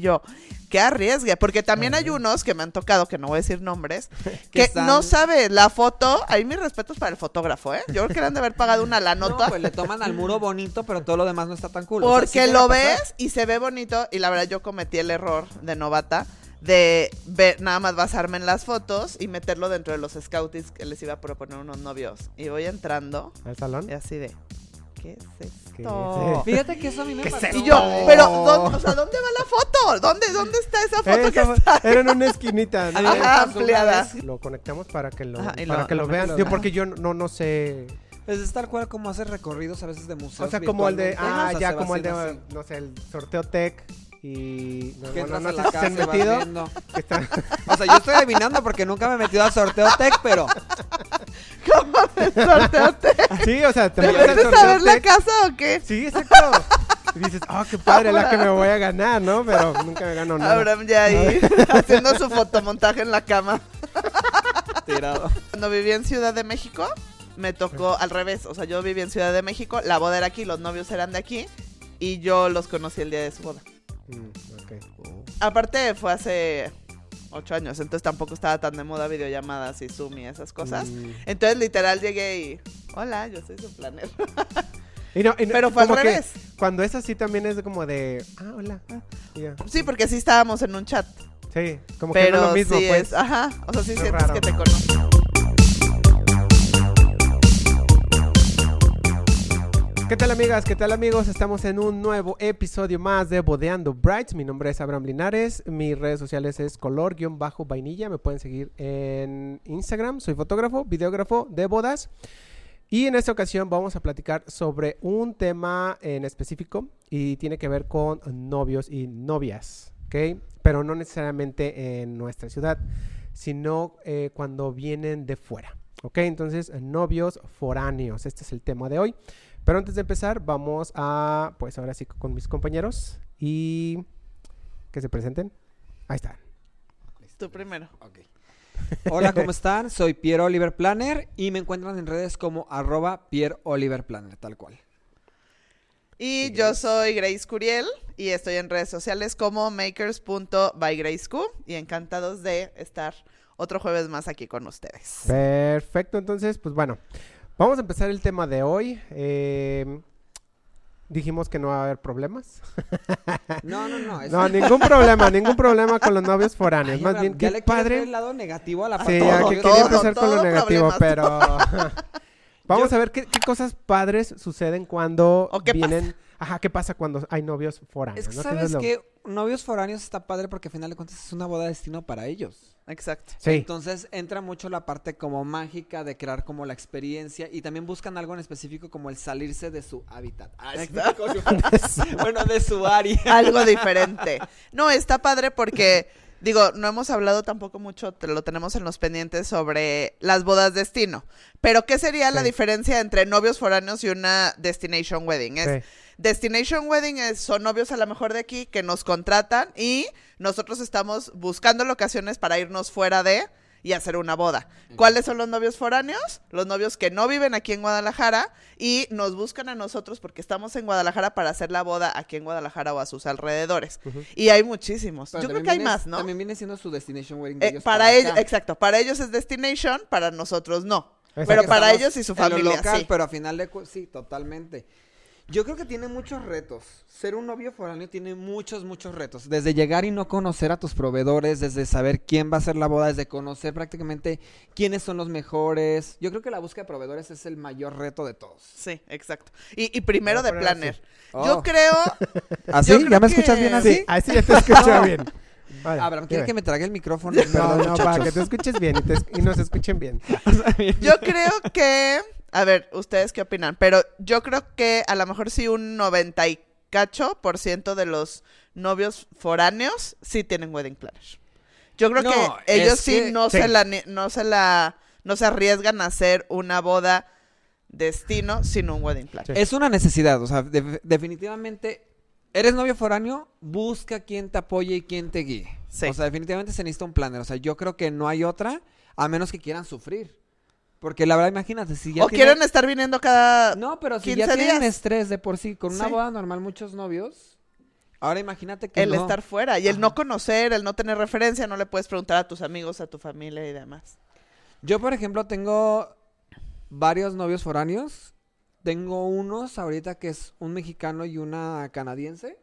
Yo, que arriesgue, porque también hay unos que me han tocado, que no voy a decir nombres, Que no sabe la foto. Ahí mis respetos para el fotógrafo, ¿eh? Yo creo que le han de haber pagado una la No, nota. pues le toman al muro bonito, pero todo lo demás no está tan cool. O sea, Porque sí lo ves y se ve bonito. Y la verdad, yo cometí el error de novata de ver, nada más basarme en las fotos y meterlo dentro de los scoutings que les iba a proponer unos novios. Y voy entrando ¿Al salón? y así de, ¿qué es ¿Qué esto? es Fíjate que eso a mí me ¿Qué es pasó. Y yo, No. pero, ¿dónde, o sea, ¿dónde va la foto? ¿Dónde, dónde está esa foto que está? Era en una esquinita. ¿no? A mí me Ajá, pasó una ampliada. Lo conectamos para que lo, Ajá, para lo- que lo lo vean. ajá. porque yo no, no sé. Pues es tal cual como hacer recorridos a veces de museos. O sea, como el de. Ah, ya, como el de. No sé, el sorteo tech. Y. No, Que no la si se han metido. viendo. que está- O sea, yo estoy adivinando porque nunca me he metido al sorteo tech, pero Sorteate. Sí, o sea, te ¿Te metes al sorteo ver la tech. casa o qué? Sí, exacto. Y dices, ah, qué padre, la que me voy a ganar, ¿no? Pero nunca me gano nada. Abraham ya ahí haciendo su fotomontaje en la cama. tirado. Cuando viví en Ciudad de México, me tocó al revés. O sea, yo viví en Ciudad de México, la boda era aquí, los novios eran de aquí. Y yo los conocí el día de su boda. Mm. Aparte, fue hace ocho años, entonces tampoco estaba tan de moda videollamadas y Zoom y esas cosas. Mm. Entonces, literal, llegué y. Hola, yo soy su planner. Y no- y no- Pero fue al revés. Cuando es así también es como de, ah, hola. ah. Sí, porque sí estábamos en un chat. Sí, como que no es lo mismo, sí pues. es. Ajá. O sea, sí Es sientes raro. que te conozco. ¿Qué tal amigas? ¿Qué tal amigos? Estamos en un nuevo episodio más de Bodeando Brights. Mi nombre es Abraham Linares. Mis redes sociales es color-vainilla. Me pueden seguir en Instagram. Soy fotógrafo, videógrafo de bodas. Y en esta ocasión vamos a platicar sobre un tema en específico y tiene que ver con novios y novias, ¿ok? Pero no necesariamente en nuestra ciudad, sino eh, cuando vienen de fuera, ¿ok? Entonces, novios foráneos, este es el tema de hoy. Pero antes de empezar, vamos a, pues ahora sí, con mis compañeros y que se presenten. Ahí están. Tú primero. Ok. Hola, ¿cómo están? Soy Pierre Oliver Planner y me encuentran en redes como arroba Pierre Oliver Planner, tal cual. Y yo soy Grace Curiel y estoy en redes sociales como makers.bygraceq y encantados de estar otro jueves más aquí con ustedes. Perfecto, entonces, pues bueno, vamos a empezar el tema de hoy. Eh, dijimos que no va a haber problemas. No, no, no. es- No, ningún problema, ningún problema con los novios foráneos. Ay, Más bien, ya qué le padre. el lado negativo a la Sí, ya que novios. quería todo, empezar con lo todo negativo, problemas. pero vamos Yo- a ver qué, qué cosas padres suceden cuando ¿O qué vienen. Ajá, ¿qué pasa cuando hay novios foráneos? Es que no? sabes es lo- que novios foráneos está padre porque al final de cuentas es una boda de destino para ellos. Exacto. Sí. Entonces entra mucho la parte como mágica de crear como la experiencia y también buscan algo en específico como el salirse de su hábitat. Ah, bueno, de su área. Algo diferente. No, está padre porque, digo, no hemos hablado tampoco mucho, te lo tenemos en los pendientes sobre las bodas destino. Pero, ¿qué sería la diferencia entre novios foráneos y una destination wedding? Es, Sí. Destination Wedding es, son novios a lo mejor de aquí que nos contratan y nosotros estamos buscando locaciones para irnos fuera de y hacer una boda. ¿Cuáles son los novios foráneos? Los novios que no viven aquí en Guadalajara y nos buscan a nosotros porque estamos en Guadalajara para hacer la boda aquí en Guadalajara o a sus alrededores. Y hay muchísimos. Pero Yo creo que hay viene- más, ¿no? También viene siendo su destination wedding de Eh, ellos para ellos, exacto, para ellos es destination, para nosotros no. Exacto. Pero para ellos y su en lo familia, local, sí. pero a final de sí, totalmente. Yo creo que tiene muchos retos. Ser un novio foráneo tiene muchos, muchos retos. Desde llegar y no conocer a tus proveedores, desde saber quién va a ser la boda, desde conocer prácticamente quiénes son los mejores. Yo creo que la búsqueda de proveedores es el mayor reto de todos. Sí, exacto. Y, y primero de planner. Oh. Yo creo ¿Así? Yo creo ¿Ya me que- escuchas bien así? Sí, así ya te escucho bien. Vale, Abraham, quiere que me trague el micrófono. No, Perdón, no, para muchachos. que te escuches bien y, te- y nos escuchen bien. Yo creo que, a ver, ustedes qué opinan, pero yo creo que a lo mejor sí un 90 y cacho por ciento de los novios foráneos sí tienen wedding planner. Yo creo No, que ellos sí que- no Sí. se la no se la no se arriesgan a hacer una boda destino sin un wedding planner. Sí. Es una necesidad, o sea, de- definitivamente, eres novio foráneo, busca quien te apoye y quien te guíe. Sí. O sea, definitivamente se necesita un planner, o sea, yo creo que no hay otra, a menos que quieran sufrir. Porque la verdad, imagínate, si ya o tienen- quieren estar viniendo cada No, pero si 15 ya tienen estrés de por sí, con una Sí. boda normal, muchos novios, Ahora imagínate que el no. estar fuera y el no conocer, el no tener referencia, no le puedes preguntar a tus amigos, a tu familia y demás. Yo, por ejemplo, tengo varios novios foráneos. Tengo unos ahorita que es un mexicano y una canadiense.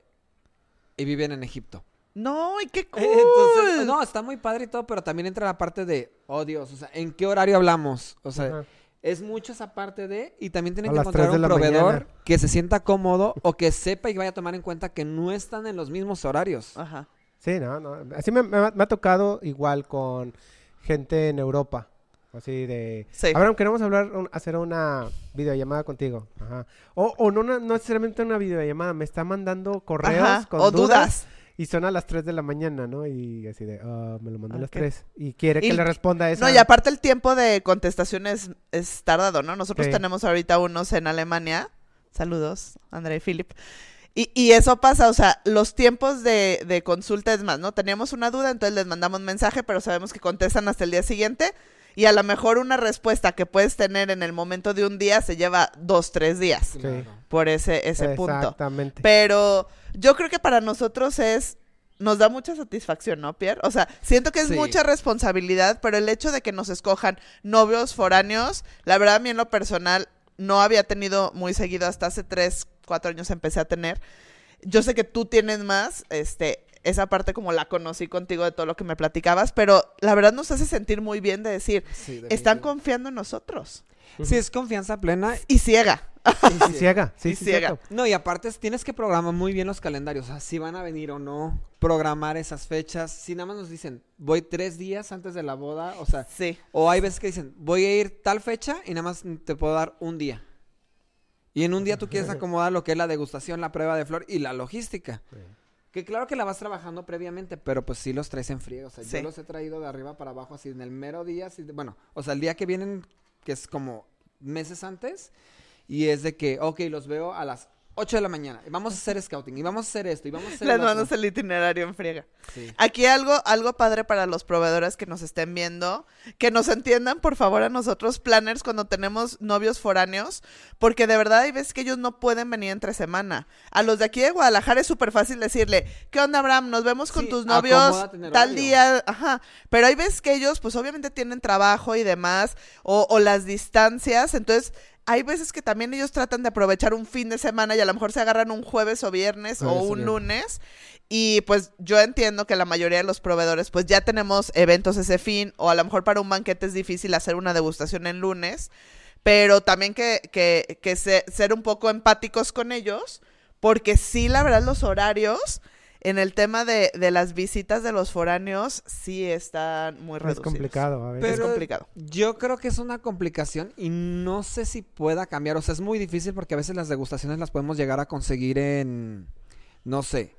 Y viven en Egipto. No, y qué cool. Eh, Entonces, no, está muy padre y todo, pero también entra la parte de, oh Dios, o sea, ¿en qué horario hablamos? O sea, Ajá. es mucho esa parte de, y también tienen A que encontrar 3 de un proveedor mañana. que se sienta cómodo o que sepa y vaya a tomar en cuenta que no están en los mismos horarios. Ajá. Sí, no, no. Así me, me ha- me ha tocado igual con gente en Europa. Así de... Sí. Abraham, queremos hablar, un- hacer una videollamada contigo. Ajá. O, o no, no necesariamente una videollamada, me está mandando correos Ajá. con O dudas. dudas. Y son a las 3 de la mañana, ¿no? Y así de, ah, me lo mandó a las Ok. 3. Y quiere que Y- le responda eso. No, y aparte el tiempo de contestación es, es tardado, ¿no? Nosotros Sí. tenemos ahorita unos en Alemania. Saludos, André y Philip. Y, y eso pasa, o sea, los tiempos de, de consulta es más, ¿no? Teníamos una duda, entonces les mandamos mensaje, pero sabemos que contestan hasta el día siguiente. Y a lo mejor una respuesta que puedes tener en el momento de un día se lleva dos, tres días Claro. por ese, ese punto. Exactamente. Pero yo creo que para nosotros es nos da mucha satisfacción, ¿no, Pierre? O sea, siento que es Sí. mucha responsabilidad, pero el hecho de que nos escojan novios foráneos, la verdad a mí en lo personal no había tenido muy seguido hasta hace tres, cuatro años empecé a tener. Yo sé que tú tienes más, este, esa parte como la conocí contigo de todo lo que me platicabas, pero la verdad nos hace sentir muy bien de decir, Sí, están confiando en nosotros. Sí, es confianza plena. Y ciega. Y ciega, sí, Y sí, ciega. cierto. No, y aparte es- tienes que programar muy bien los calendarios, o sea, si van a venir o no, programar esas fechas. Si nada más nos dicen, voy tres días antes de la boda, o sea, Sí. o hay veces que dicen, voy a ir tal fecha y nada más te puedo dar un día. Y en un día tú quieres acomodar lo que es la degustación, la prueba de flor y la logística. Que claro que la vas trabajando previamente, pero pues sí los traes en frío. O sea, Sí. yo los he traído de arriba para abajo, así en el mero día. Así de- bueno, o sea, el día que vienen, que es como meses antes, y es de que, ok, los veo a las 8 de la mañana. Y vamos a hacer scouting, y vamos a hacer esto, y vamos a hacer Les mandas el itinerario en friega. Sí. Aquí algo, algo padre para los proveedores que nos estén viendo, que nos entiendan por favor a nosotros planners cuando tenemos novios foráneos, porque de verdad hay veces que ellos no pueden venir entre semana. A los de aquí de Guadalajara es súper fácil decirle, ¿qué onda Abraham? Nos vemos con Sí, tus novios tal día, ajá. Pero hay veces que ellos pues obviamente tienen trabajo y demás, o, o las distancias, entonces... Hay veces que también ellos tratan de aprovechar un fin de semana y a lo mejor se agarran un jueves o viernes o Jueves o un lunes. Y pues yo entiendo que la mayoría de los proveedores pues ya tenemos eventos ese fin o a lo mejor para un banquete es difícil hacer una degustación en lunes, pero también que, que, que se- ser un poco empáticos con ellos porque sí, la verdad, los horarios en el tema de, de las visitas de los foráneos sí están muy Es reducidos. complicado, a veces. Es complicado. Yo creo que es una complicación y no sé si pueda cambiar. O sea, es muy difícil porque a veces las degustaciones las podemos llegar a conseguir en, no sé,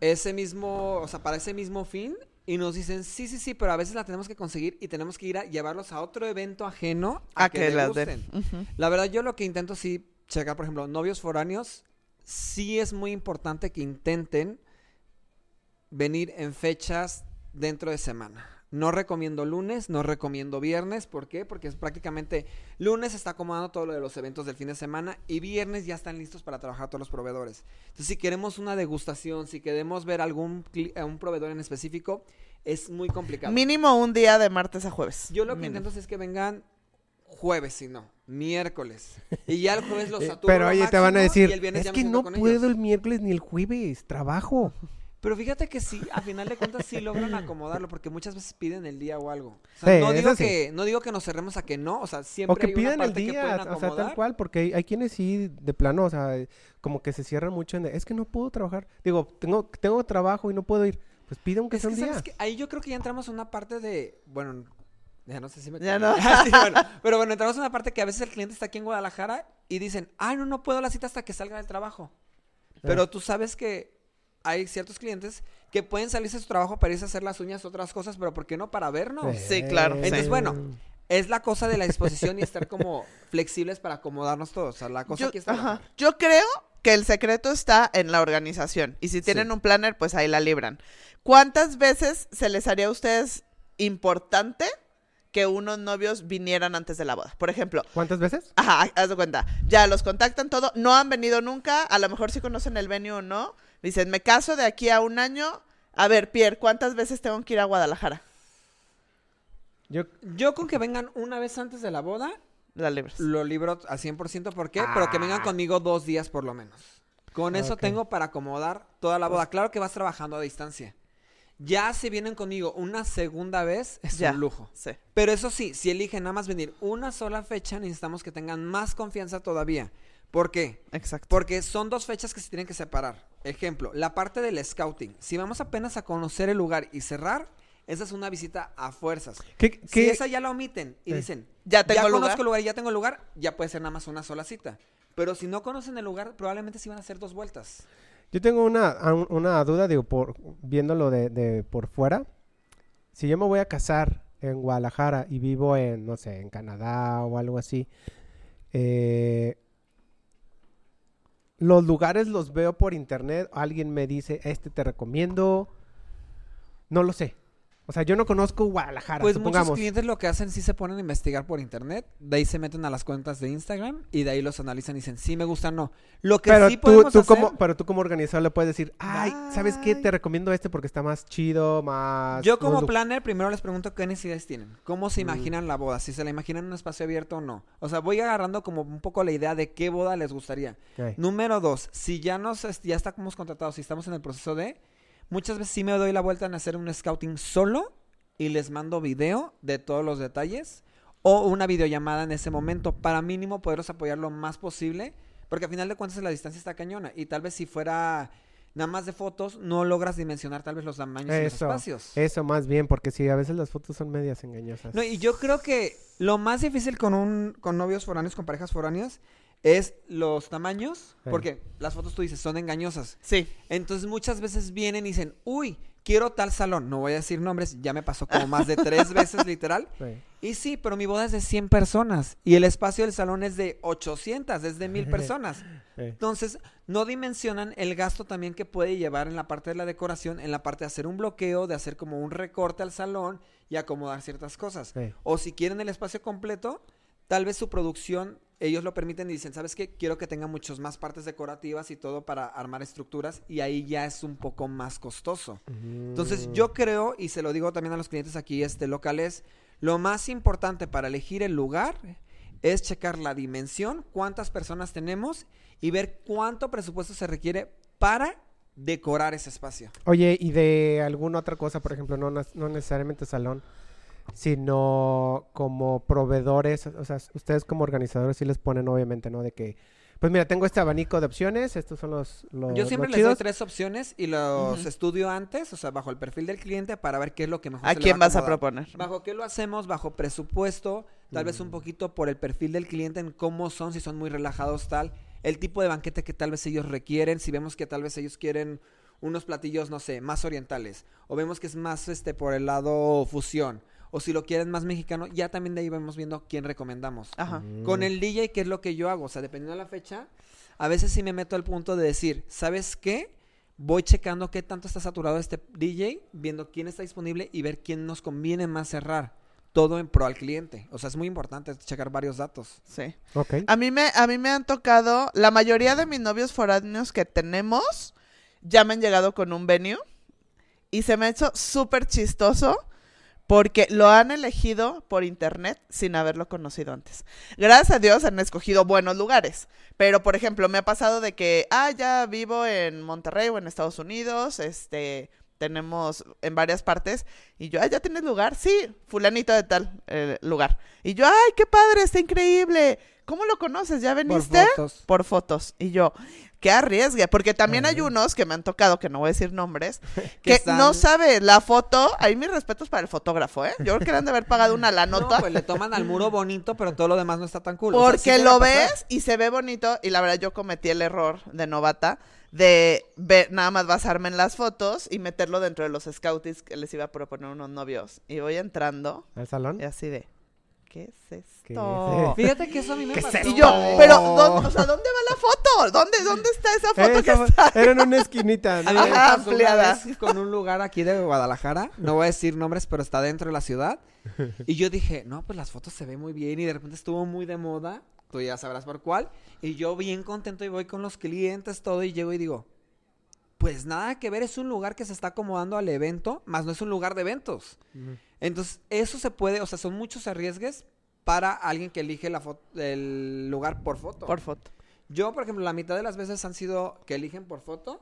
ese mismo, o sea, para ese mismo fin. Y nos dicen, sí, sí, sí, pero a veces la tenemos que conseguir y tenemos que ir a llevarlos a otro evento ajeno a, A que, que den. Ujú. La verdad, yo lo que intento sí checar, por ejemplo, novios foráneos, sí es muy importante que intenten venir en fechas dentro de semana. No recomiendo lunes, no recomiendo viernes. ¿Por qué? Porque es prácticamente lunes está acomodando todo lo de los eventos del fin de semana y viernes ya están listos para trabajar todos los proveedores. Entonces, si queremos una degustación, si queremos ver algún cli- a un proveedor en específico, es muy complicado. Mínimo un día de martes a jueves. Yo lo que Mínimo. intento es que vengan jueves, si no, miércoles. Y ya el jueves los Eh, saturo Pero oye, te van a decir, y el viernes es que no puedo ellos". el miércoles ni el jueves, trabajo. Pero fíjate que sí, a final de cuentas sí logran acomodarlo, porque muchas veces piden el día o algo. O sea, Sí, no, digo sí. que, no digo que nos cerremos a que no, o sea, siempre O que hay piden el parte que día, o sea, tal cual, porque hay, hay quienes sí, de plano, o sea, como que se cierran mucho en, de, es que no puedo trabajar. Digo, tengo, tengo trabajo y no puedo ir. Pues pide aunque Es sea que, un día. Ahí yo creo que ya entramos en una parte de, bueno, ya no sé si me... Ya no. Sí, bueno, pero bueno, entramos en una parte que a veces el cliente está aquí en Guadalajara y dicen, ay, no, no puedo la cita hasta que salga del trabajo. Pero tú sabes que hay ciertos clientes que pueden salirse de su trabajo para irse a hacer las uñas, otras cosas, pero ¿por qué no para vernos? Sí, claro, sí. Entonces, bueno, es la cosa de la disposición y estar como flexibles para acomodarnos todos. O sea, la cosa Yo, aquí está. ajá. Yo creo que el secreto está en la organización. Y si tienen Sí. un planner, pues ahí la libran. ¿Cuántas veces se les haría a ustedes importante que unos novios vinieran antes de la boda? Por ejemplo, ¿Cuántas veces? Ajá, haz de cuenta. Ya los contactan todo. No han venido nunca. A lo mejor sí conocen el venue o no. Dicen, me caso de aquí a un año. A ver, Pierre, ¿cuántas veces tengo que ir a Guadalajara? Yo, Yo con que vengan una vez antes de la boda, La lo libro al 100%. ¿Por qué? Pero que vengan conmigo dos días por lo menos. Con eso tengo para acomodar toda la boda. Claro que vas trabajando a distancia. Ya si vienen conmigo una segunda vez, es Ya. un lujo. Sí. Pero eso sí, si eligen nada más venir una sola fecha, necesitamos que tengan más confianza todavía. ¿Por qué? Exacto. Porque son dos fechas que se tienen que separar. Ejemplo, la parte del scouting. Si vamos apenas a conocer el lugar y cerrar, esa es una visita a fuerzas. ¿qué, Si esa ya la omiten y Eh. dicen, Ya tengo lugar". conozco el lugar y ya tengo el lugar, ya puede ser nada más una sola cita. Pero si no conocen el lugar, probablemente sí van a hacer dos vueltas. Yo tengo una, una duda, digo, por viéndolo de, de por fuera. Si yo me voy a casar en Guadalajara y vivo en, no sé, en Canadá o algo así, eh, los lugares los veo por internet, alguien me dice, este te recomiendo, no lo sé. O sea, yo no conozco Guadalajara, Pues muchos supongamos. clientes lo que hacen sí se ponen a investigar por internet, de ahí se meten a las cuentas de Instagram y de ahí los analizan y dicen, sí me gusta, no. Lo que Pero, sí tú, podemos tú hacer... como, pero tú como organizador le puedes decir, ay, ¿sabes qué? Te recomiendo este porque está más chido, más... Yo como planner primero les pregunto qué necesidades tienen, cómo Mm. se imaginan la boda, si se la imaginan en un espacio abierto o no. O sea, voy agarrando como un poco la idea de qué boda les gustaría. Número dos, si ya nos ya estamos contratados, si estamos en el proceso de, muchas veces sí me doy la vuelta en hacer un scouting solo y les mando video de todos los detalles o una videollamada en ese momento para mínimo poderlos apoyar lo más posible, porque al final de cuentas la distancia está cañona y tal vez si fuera nada más de fotos no logras dimensionar tal vez los tamaños y los Eso, espacios. eso más bien, porque sí, a veces las fotos son medias engañosas. No, y yo creo que lo más difícil con un con novios foráneos, con parejas foráneas, es los tamaños, Sí. porque las fotos tú dices son engañosas. Sí. Entonces muchas veces vienen y dicen, uy, quiero tal salón. No voy a decir nombres, ya me pasó como más de tres veces literal. Sí. Y sí, pero mi boda es de 100 personas y el espacio del salón es de 800, es de 1000 personas. Sí. Entonces, no dimensionan el gasto también que puede llevar en la parte de la decoración, en la parte de hacer un bloqueo, de hacer como un recorte al salón y acomodar ciertas cosas. Sí. O si quieren el espacio completo, tal vez su producción, ellos lo permiten y dicen, ¿sabes qué? Quiero que tenga muchas más partes decorativas y todo para armar estructuras y ahí ya es un poco más costoso. Entonces Mm. yo creo, y se lo digo también a los clientes aquí este, locales, lo más importante para elegir el lugar es checar la dimensión, cuántas personas tenemos y ver cuánto presupuesto se requiere para decorar ese espacio. Oye, y de alguna otra cosa, por ejemplo, no, no necesariamente salón, sino como proveedores, o sea, ustedes como organizadores sí les ponen obviamente, ¿no? De que, pues mira, tengo este abanico de opciones, estos son los, los Yo siempre los les doy tres opciones y los estudio antes, o sea, bajo el perfil del cliente para ver qué es lo que mejor ¿A se le quién va vas a proponer? ¿Bajo qué lo hacemos? Bajo presupuesto, tal vez Mm. un poquito por el perfil del cliente en cómo son, si son muy relajados, tal. El tipo de banquete que tal vez ellos requieren, si vemos que tal vez ellos quieren unos platillos, no sé, más orientales, o vemos que es más este por el lado fusión, o si lo quieren más mexicano, ya también de ahí vamos viendo quién recomendamos. Ajá. Mm. Con el DJ, ¿qué es lo que yo hago? O sea, dependiendo de la fecha, a veces sí me meto al punto de decir, ¿sabes qué? Voy checando qué tanto está saturado este DJ, viendo quién está disponible y ver quién nos conviene más cerrar. Todo en pro al cliente. O sea, es muy importante checar varios datos. Sí. Ok. A mí me, a mí me han tocado, la mayoría de mis novios foráneos que tenemos ya me han llegado con un venue y se me ha hecho súper chistoso porque lo han elegido por internet sin haberlo conocido antes. Gracias a Dios han escogido buenos lugares, pero por ejemplo me ha pasado de que, ah, ya vivo en Monterrey o en Estados Unidos, este, tenemos en varias partes y yo, ah, ¿ya tienes lugar? Sí, fulanito de tal eh, lugar. Y yo, ay, qué padre, está increíble. ¿Cómo lo conoces? ¿Ya veniste? fotos. Por fotos. Y yo, qué arriesgue, porque también hay unos que me han tocado, que no voy a decir nombres, Que que están- no sabe la foto. Ahí mis respetos para el fotógrafo, ¿eh? Yo creo que le han de haber pagado una la No, nota. pues le toman al muro bonito, pero todo lo demás no está tan cool. O sea, sí Porque lo ves y se ve bonito. Y la verdad, yo cometí el error de novata de ver, nada más basarme en las fotos y meterlo dentro de los scouties que les iba a proponer unos novios. Y voy entrando ¿Al salón? y así de, ¿qué es ¿Qué esto? es Fíjate que eso a mí me ¿Qué es pasó. esto? Y yo, No. pero, ¿dónde, o sea, ¿dónde va la foto? ¿Dónde, dónde está esa foto que está? Era en una esquinita. ¿no? Ajá, ampliada. una vez con un lugar aquí de Guadalajara, no voy a decir nombres, pero está dentro de la ciudad. Y yo dije, no, pues las fotos se ven muy bien y de repente estuvo muy de moda, tú ya sabrás por cuál. Y yo bien contento y voy con los clientes, todo, y llego y digo, Pues nada que ver, es un lugar que se está acomodando al evento, más no es un lugar de eventos. Entonces, eso se puede, o sea, son muchos arriesgues para alguien que elige la foto, el lugar por foto. Por foto. Yo, por ejemplo, la mitad de las veces han sido que eligen por foto.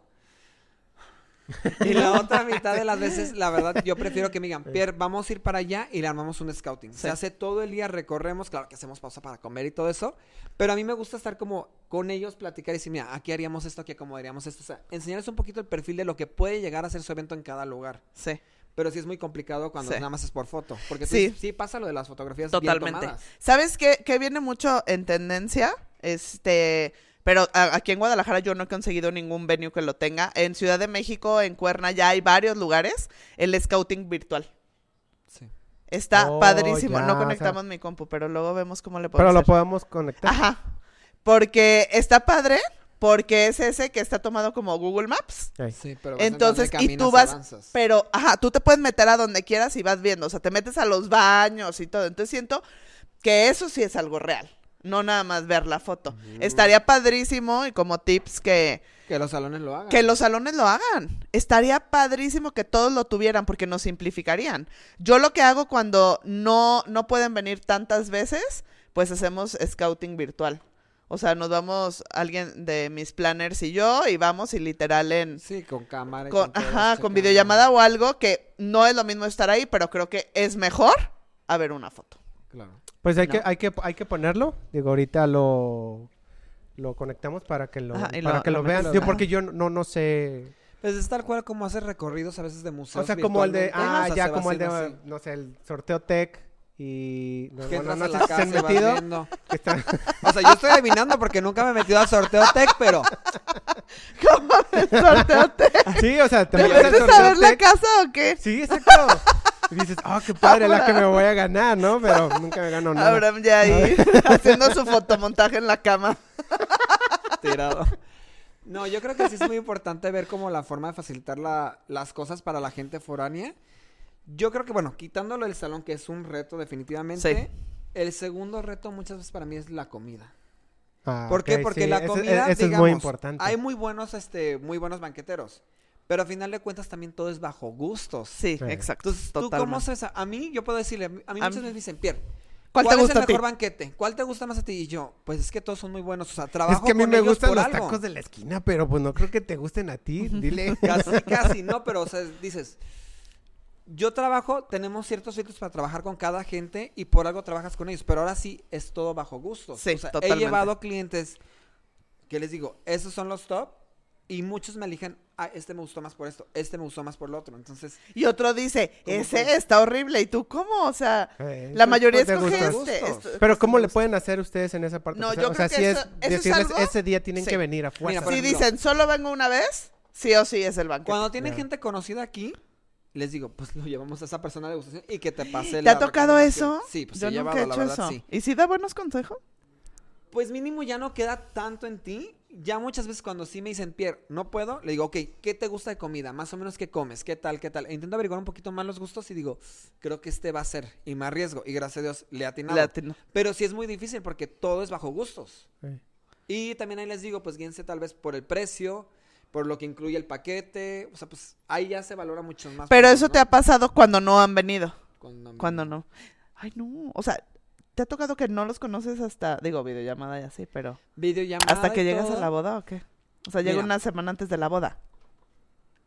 Y la otra mitad de las veces, la verdad, yo prefiero que me digan, Pierre, vamos a ir para allá y le armamos un scouting. Se hace todo el día, recorremos, claro que hacemos pausa para comer y todo eso, pero a mí me gusta estar como con ellos, platicar y decir, mira, aquí haríamos esto, aquí acomodaríamos esto. O sea, enseñarles un poquito el perfil de lo que puede llegar a ser su evento en cada lugar. Sí, Pero sí es muy complicado cuando Sí. nada más es por foto. Porque Sí. sí pasa lo de las fotografías bien totalmente. tomadas. ¿Sabes qué, qué viene mucho en tendencia? Este, pero a- aquí en Guadalajara yo no he conseguido ningún venue que lo tenga. En Ciudad de México, en Cuerna, ya hay varios lugares. El scouting virtual. Sí. Está Oh, padrísimo. ya, no o sea- conectamos mi compu, pero luego vemos cómo le Pero podemos lo hacer. podemos conectar. Ajá. Porque está padre, porque es ese que está tomado como Google Maps. Sí, pero vas Entonces, entrando y tú vas, avanzas. pero, ajá, tú te puedes meter a donde quieras y vas viendo, o sea, te metes a los baños y todo. Entonces siento que eso sí es algo real, no nada más ver la foto. Estaría padrísimo y como tips que, Que los salones lo hagan. que los salones lo hagan. Estaría padrísimo que todos lo tuvieran porque nos simplificarían. Yo lo que hago cuando no, no pueden venir tantas veces, pues hacemos scouting virtual. O sea, nos vamos alguien de mis planners y yo y vamos y literal en Sí, con cámara. y con, ajá, con videollamada o algo que no es lo mismo estar ahí, pero creo que es mejor a ver una foto. Claro. Pues hay, No. que, hay, que, hay que ponerlo. Digo, ahorita lo, lo conectamos para que lo, Ajá, para lo- que lo, lo vean. Ajá. porque yo no, no sé. Pues es tal cual como hacer recorridos a veces de museos. O sea, como el de. Ah, O sea, ya, como el de. así. No sé, el sorteo tech. Y. No, bueno, no sé si se han metido. viendo. que está- O sea, yo estoy adivinando porque nunca me he metido al sorteo tech, pero ¿Cómo el sorteo te, sí, o sea, te ¿te metes al metes a sorteo ver la tech. casa o qué? Sí, exacto. Y dices, ah, qué padre, la que me voy a ganar, ¿no? Pero nunca me gano nada. Abraham ya ahí haciendo su fotomontaje en la cama. tirado. No, yo creo que sí es muy importante ver como la forma de facilitar la- las cosas para la gente foránea. Yo creo que, bueno, quitándolo del salón, que es un reto definitivamente, Sí. el segundo reto muchas veces para mí es la comida. Ah, ¿Por qué? Porque sí, la comida, ese es muy digamos, importante. hay muy buenos, este, muy buenos banqueteros. Pero a final de cuentas también todo es bajo gustos. Sí, Sí. exacto. Entonces, ¿tú cómo sabes? A mí, yo puedo decirle, a mí, a mí A muchas veces me dicen, Pierre, ¿Cuál te ¿cuál gusta es a el ti? mejor banquete? ¿Cuál te gusta más a ti? Y yo, pues es que todos son muy buenos. O sea, trabajo Es que a mí con me ellos gustan por los algo. tacos de la esquina, pero pues no creo que te gusten a ti. Dile. Casi, casi, no, pero o sea, dices, yo trabajo, tenemos ciertos filtros para trabajar con cada gente y por algo trabajas con ellos, pero ahora sí es todo bajo gustos. Sí, o sea, he llevado clientes que les digo, esos son los top y muchos me eligen, ah, este me gustó más por esto, este me gustó más por lo otro. Entonces, Y otro dice, ¿Cómo ese fue? está horrible. ¿Y tú cómo? O sea, Eh, la mayoría es de escoge gustos. este. Gustos. esto- Pero ¿cómo le pueden hacer ustedes en esa parte? No, o sea, yo o sea, creo si que es eso- es decirles algo- ese día tienen Sí. que venir a fuerza. Mira, si ejemplo, dicen, solo vengo una vez, sí o sí es el banquete. cuando tienen Ya. gente conocida aquí, les digo, pues lo llevamos a esa persona de degustación y que te pase ¿Te la ha tocado eso? Sí, pues Yo he nunca llevado, he la hecho verdad, eso. sí. ¿Y si da buenos consejos? Pues mínimo ya no queda tanto en ti. Ya muchas veces cuando sí me dicen, Pierre, no puedo, le digo, ok, ¿qué te gusta de comida? Más o menos qué comes, qué tal, qué tal. E intento averiguar un poquito más los gustos y digo, creo que este va a ser. Y me arriesgo. Y gracias a Dios le atinado. Le. Pero sí es muy difícil porque todo es bajo gustos. Y también ahí les digo, pues guíense tal vez por el precio, por lo que incluye el paquete. O sea, pues ahí ya se valora mucho más. Pero eso ¿no? te ha pasado cuando no han venido. Cuando, Cuando no. Ay, no. O sea, te ha tocado que no los conoces hasta, digo, videollamada y así, pero... Videollamada ¿Hasta que llegas a la boda o qué? O sea, llega Mira. una semana antes de la boda.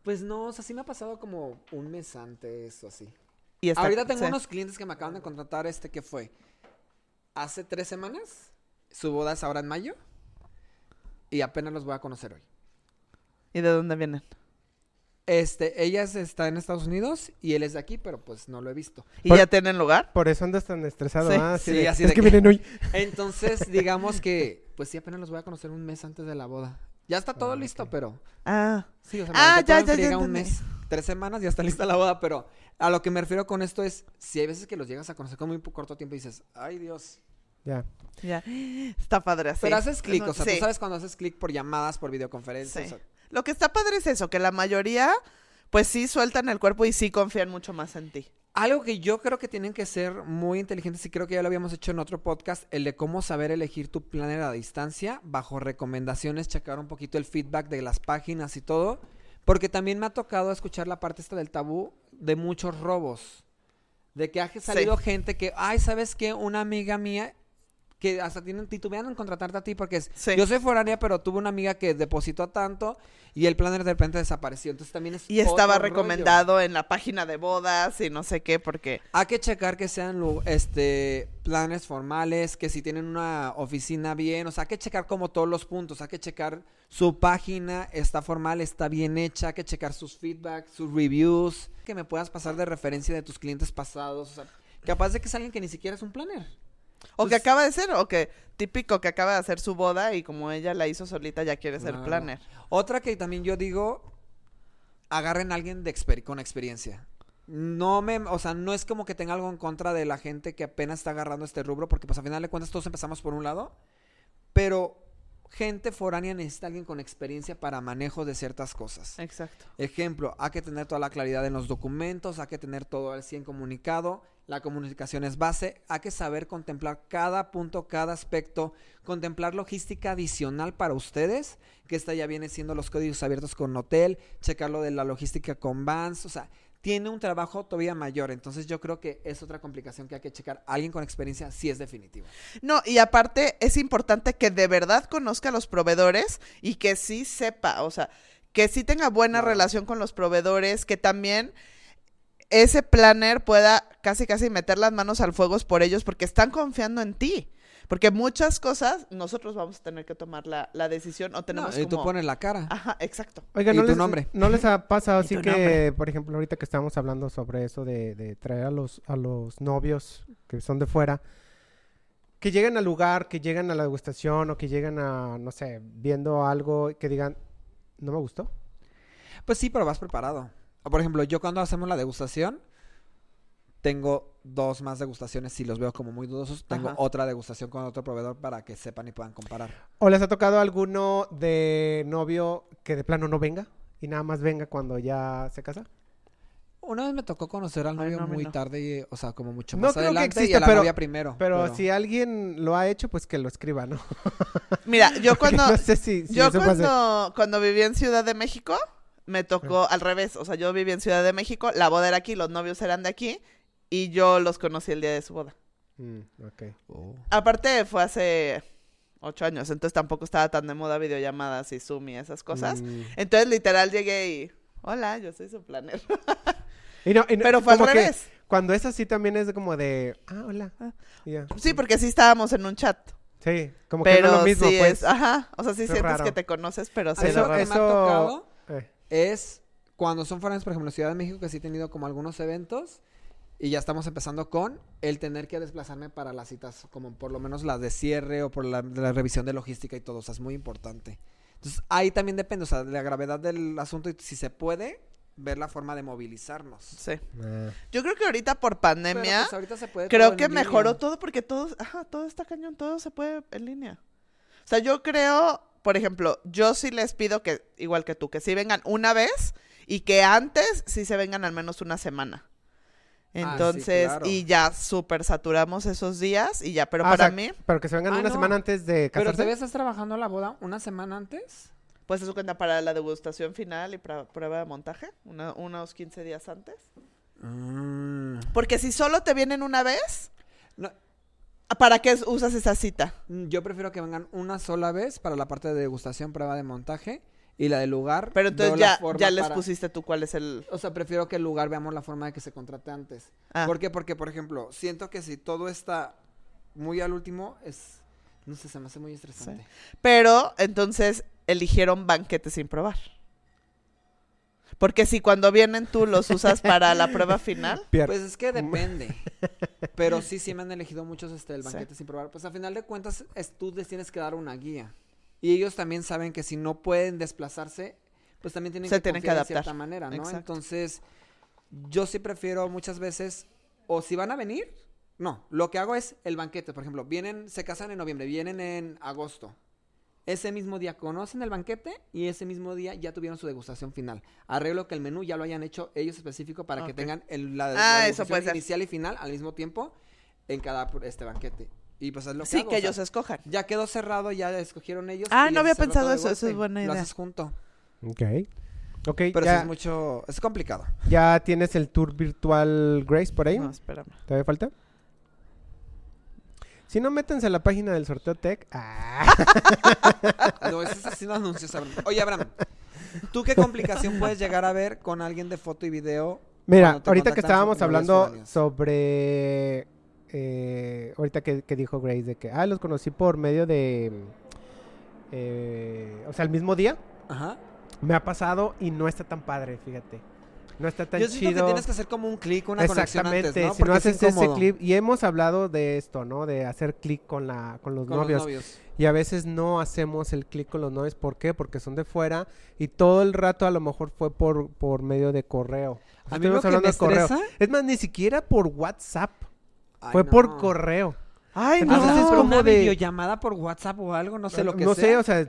Pues no, o sea, sí me ha pasado como un mes antes o así. Y Ahorita tengo sí. unos clientes que me acaban de contratar, este que fue hace tres semanas. Su boda es ahora en mayo. Y apenas los voy a conocer hoy. ¿Y de dónde vienen? Este, ella es- está en Estados Unidos y él es de aquí, pero pues no lo he visto. ¿Y Por- ya tienen lugar? Por eso andas tan estresado. Sí, ah, sí, de, así es de que que- vienen hoy. Entonces, digamos que, pues sí, apenas los voy a conocer un mes antes de la boda. Ya está todo Ah, listo, pero Ah, sí, o sea, Ah, ya, ya, ya, un mes, tres semanas, ya está lista la boda, pero a lo que me refiero con esto es, si hay veces que los llegas a conocer con muy corto tiempo y dices, ay Dios, Ya. ya. Está padre así. Pero haces clic, o sea, Sí. tú sabes cuando haces clic por llamadas, por videoconferencias. Sí. o sea, Lo que está padre es eso, que la mayoría, pues sí sueltan el cuerpo y sí confían mucho más en ti. algo que yo creo que tienen que ser muy inteligentes, y creo que ya lo habíamos hecho en otro podcast, el de cómo saber elegir tu planner a distancia, bajo recomendaciones, checar un poquito el feedback de las páginas y todo, Porque también me ha tocado escuchar la parte esta del tabú de muchos robos. De que ha salido gente que, ay, ¿sabes qué? Una amiga mía que hasta tienen titubean en contratarte a ti porque es, Sí. yo soy foránea, pero tuve una amiga que depositó tanto y el planner de repente desapareció. Entonces también es Y estaba rollo. recomendado en la página de bodas y no sé qué, porque Hay que checar que sean este planes formales, que si tienen una oficina bien, o sea, hay que checar como todos los puntos, hay que checar su página está formal, está bien hecha, hay que checar sus feedbacks, sus reviews, que me puedas pasar de referencia de tus clientes pasados, o sea, capaz de que es alguien que ni siquiera es un planner. O que Pues- acaba de ser, o que típico que acaba de hacer su boda y como ella la hizo solita ya quiere ser planner. Otra que también yo digo, agarren a alguien de exper- con experiencia. No me, o sea, no es como que tenga algo en contra de la gente que apenas está agarrando este rubro, porque pues a final de cuentas todos empezamos por un lado, pero gente foránea necesita alguien con experiencia para manejo de ciertas cosas. Exacto. Ejemplo, hay que tener toda la claridad en los documentos, hay que tener todo al 100 comunicado, la comunicación es base, hay que saber contemplar cada punto, cada aspecto, contemplar logística adicional para ustedes, que esta ya viene siendo los códigos abiertos con hotel, checar lo de la logística con Vans, o sea, tiene un trabajo todavía mayor, entonces yo creo que es otra complicación que hay que checar. Alguien con experiencia sí es definitivo. No, y aparte es importante que de verdad conozca a los proveedores y que sí sepa, o sea, que sí tenga buena relación con los proveedores, que también ese planner pueda casi casi meter las manos al fuego por ellos porque están confiando en ti. Porque muchas cosas nosotros vamos a tener que tomar la, la decisión o tenemos No, y tú como... pones la cara. Ajá, exacto. Oiga, ¿Y ¿no tu les, nombre? ¿no les ha pasado ¿Y así que, nombre? por ejemplo, ahorita que estamos hablando sobre eso de, de traer a los, a los novios que son de fuera, que llegan al lugar, que llegan a la degustación o que llegan a, no sé, viendo algo y que digan, no me gustó? Pues sí, pero vas preparado. O, Por ejemplo, yo cuando hacemos la degustación, tengo dos más degustaciones. Si los veo como muy dudosos, tengo Ajá. otra degustación con otro proveedor para que sepan y puedan comparar. ¿O les ha tocado alguno de novio que de plano no venga y nada más venga cuando ya se casa? Una vez me tocó conocer al Ay, novio no, muy no. tarde, y, o sea, como mucho No más creo que adelante y exista, a la pero- novia primero. Pero, si alguien lo ha hecho, pues que lo escriba, ¿no? Mira, yo cuando... no sé si, si yo cuando, cuando viví en Ciudad de México, me tocó al revés. O sea, yo viví en Ciudad de México, la boda era aquí, los novios eran de aquí, y yo los conocí el día de su boda. Mm, ok. Oh. Aparte, fue hace ocho años, entonces tampoco estaba tan de moda videollamadas y Zoom y esas cosas. Mm. Entonces, literal, llegué y... Hola, yo soy su planner. Y no- y no- Pero fue al como que revés. cuando es así también es como de, ah, hola. Ah. Sí, porque sí estábamos en un chat. Sí, como que Pero no es lo mismo, sí pues. es... Ajá, o sea, sí Es sientes raro. que te conoces, pero sí Eso- que me ha tocado Eh, es cuando son foráneos, por ejemplo, en Ciudad de México, que sí he tenido como algunos eventos. Y ya estamos empezando con el tener que desplazarme para las citas, como por lo menos las de cierre o por la, revisión de logística y todo. O sea, es muy importante. Entonces, ahí también depende, o sea, de la gravedad del asunto y si se puede, ver la forma de movilizarnos. Sí. ah. Yo creo que ahorita por Pero, pandemia... pues, ahorita se puede Creo que línea. mejoró todo porque todo, ajá, todo está cañón, todo se puede en línea. O sea, yo creo, por ejemplo, yo sí les pido que, igual que tú, que sí vengan una vez y que antes sí se vengan al menos una semana. Sí, Entonces, claro. y ya súper saturamos esos días y ya, pero Ah, o para sea, mí, Pero que se vengan Ah, una no. semana antes de Pero casarse. todavía estás trabajando la boda una semana antes. pues se cuenta para la degustación final y para prueba de montaje, una- unos 15 días antes. Porque si solo te vienen una vez, No, ¿para qué usas esa cita? Mm, Yo prefiero que vengan una sola vez para la parte de degustación, prueba de montaje y la del lugar. Pero entonces ya, ya les para- pusiste tú cuál es el... O sea, prefiero que el lugar veamos la forma de que se contrate antes. Ah. ¿Por qué? Porque, por ejemplo, siento que si todo está muy al último, es. No sé, se me hace muy estresante. Pero entonces eligieron banquete sin probar. Porque si cuando vienen tú los usas para la prueba final. Pues es que depende. Pero sí, sí me han elegido muchos este, el Sí. banquete sin probar. Pues a final de cuentas, es, tú les tienes que dar una guía. Y ellos también saben que si no pueden desplazarse, pues también tienen Se que tienen que de cierta manera, ¿no? Exacto. Entonces, yo sí prefiero muchas veces, o si van a venir, no, lo que hago es el banquete, por ejemplo, vienen, se casan en noviembre, vienen en agosto. Ese mismo día conocen el banquete y ese mismo día ya tuvieron su degustación final. Arreglo que el menú ya lo hayan hecho ellos específico para que tengan el, la, Ah, la eso degustación inicial y final al mismo tiempo en cada este banquete. Y pues es lo que sí, hago, que o sea, ellos escojan. ya quedó cerrado, ya escogieron ellos. Ah, y no había pensado de eso, eso es golpe. buena Lo idea. haces junto. Ok. Ok, Pero ya, es mucho... Es complicado. ya tienes el tour virtual Grace por ahí. No, espérame. ¿Todavía falta? Si no, métanse a la página del sorteo Tech. Ah. No, ese es haciendo anuncios, Abraham. Oye, Abraham, ¿tú qué complicación puedes llegar a ver con alguien de foto y video? Mira, Cuando te ahorita que contactan estábamos hablando foráneos. sobre... eh, ahorita que, que dijo Grace de que, ah, los conocí por medio de... eh, o sea, el mismo día. Ajá. Me ha pasado y no está tan padre, fíjate. No está tan Yo siento chido. que tienes que hacer como un clic, una conexión Exactamente, antes, ¿no? si no es haces ese clip y hemos hablado de esto, ¿no? De hacer clic con la con los con novios los novios. y a veces no hacemos el clic con los novios, ¿por qué? Porque son de fuera y todo el rato a lo mejor fue por por medio de correo. O sea, A mí lo que me de correo. estresa... Es más, ni siquiera por WhatsApp, Ay, fue no. por correo. Ay, Entonces no. es como una de- videollamada por WhatsApp o algo, no sé lo que no sea. sé, o sea,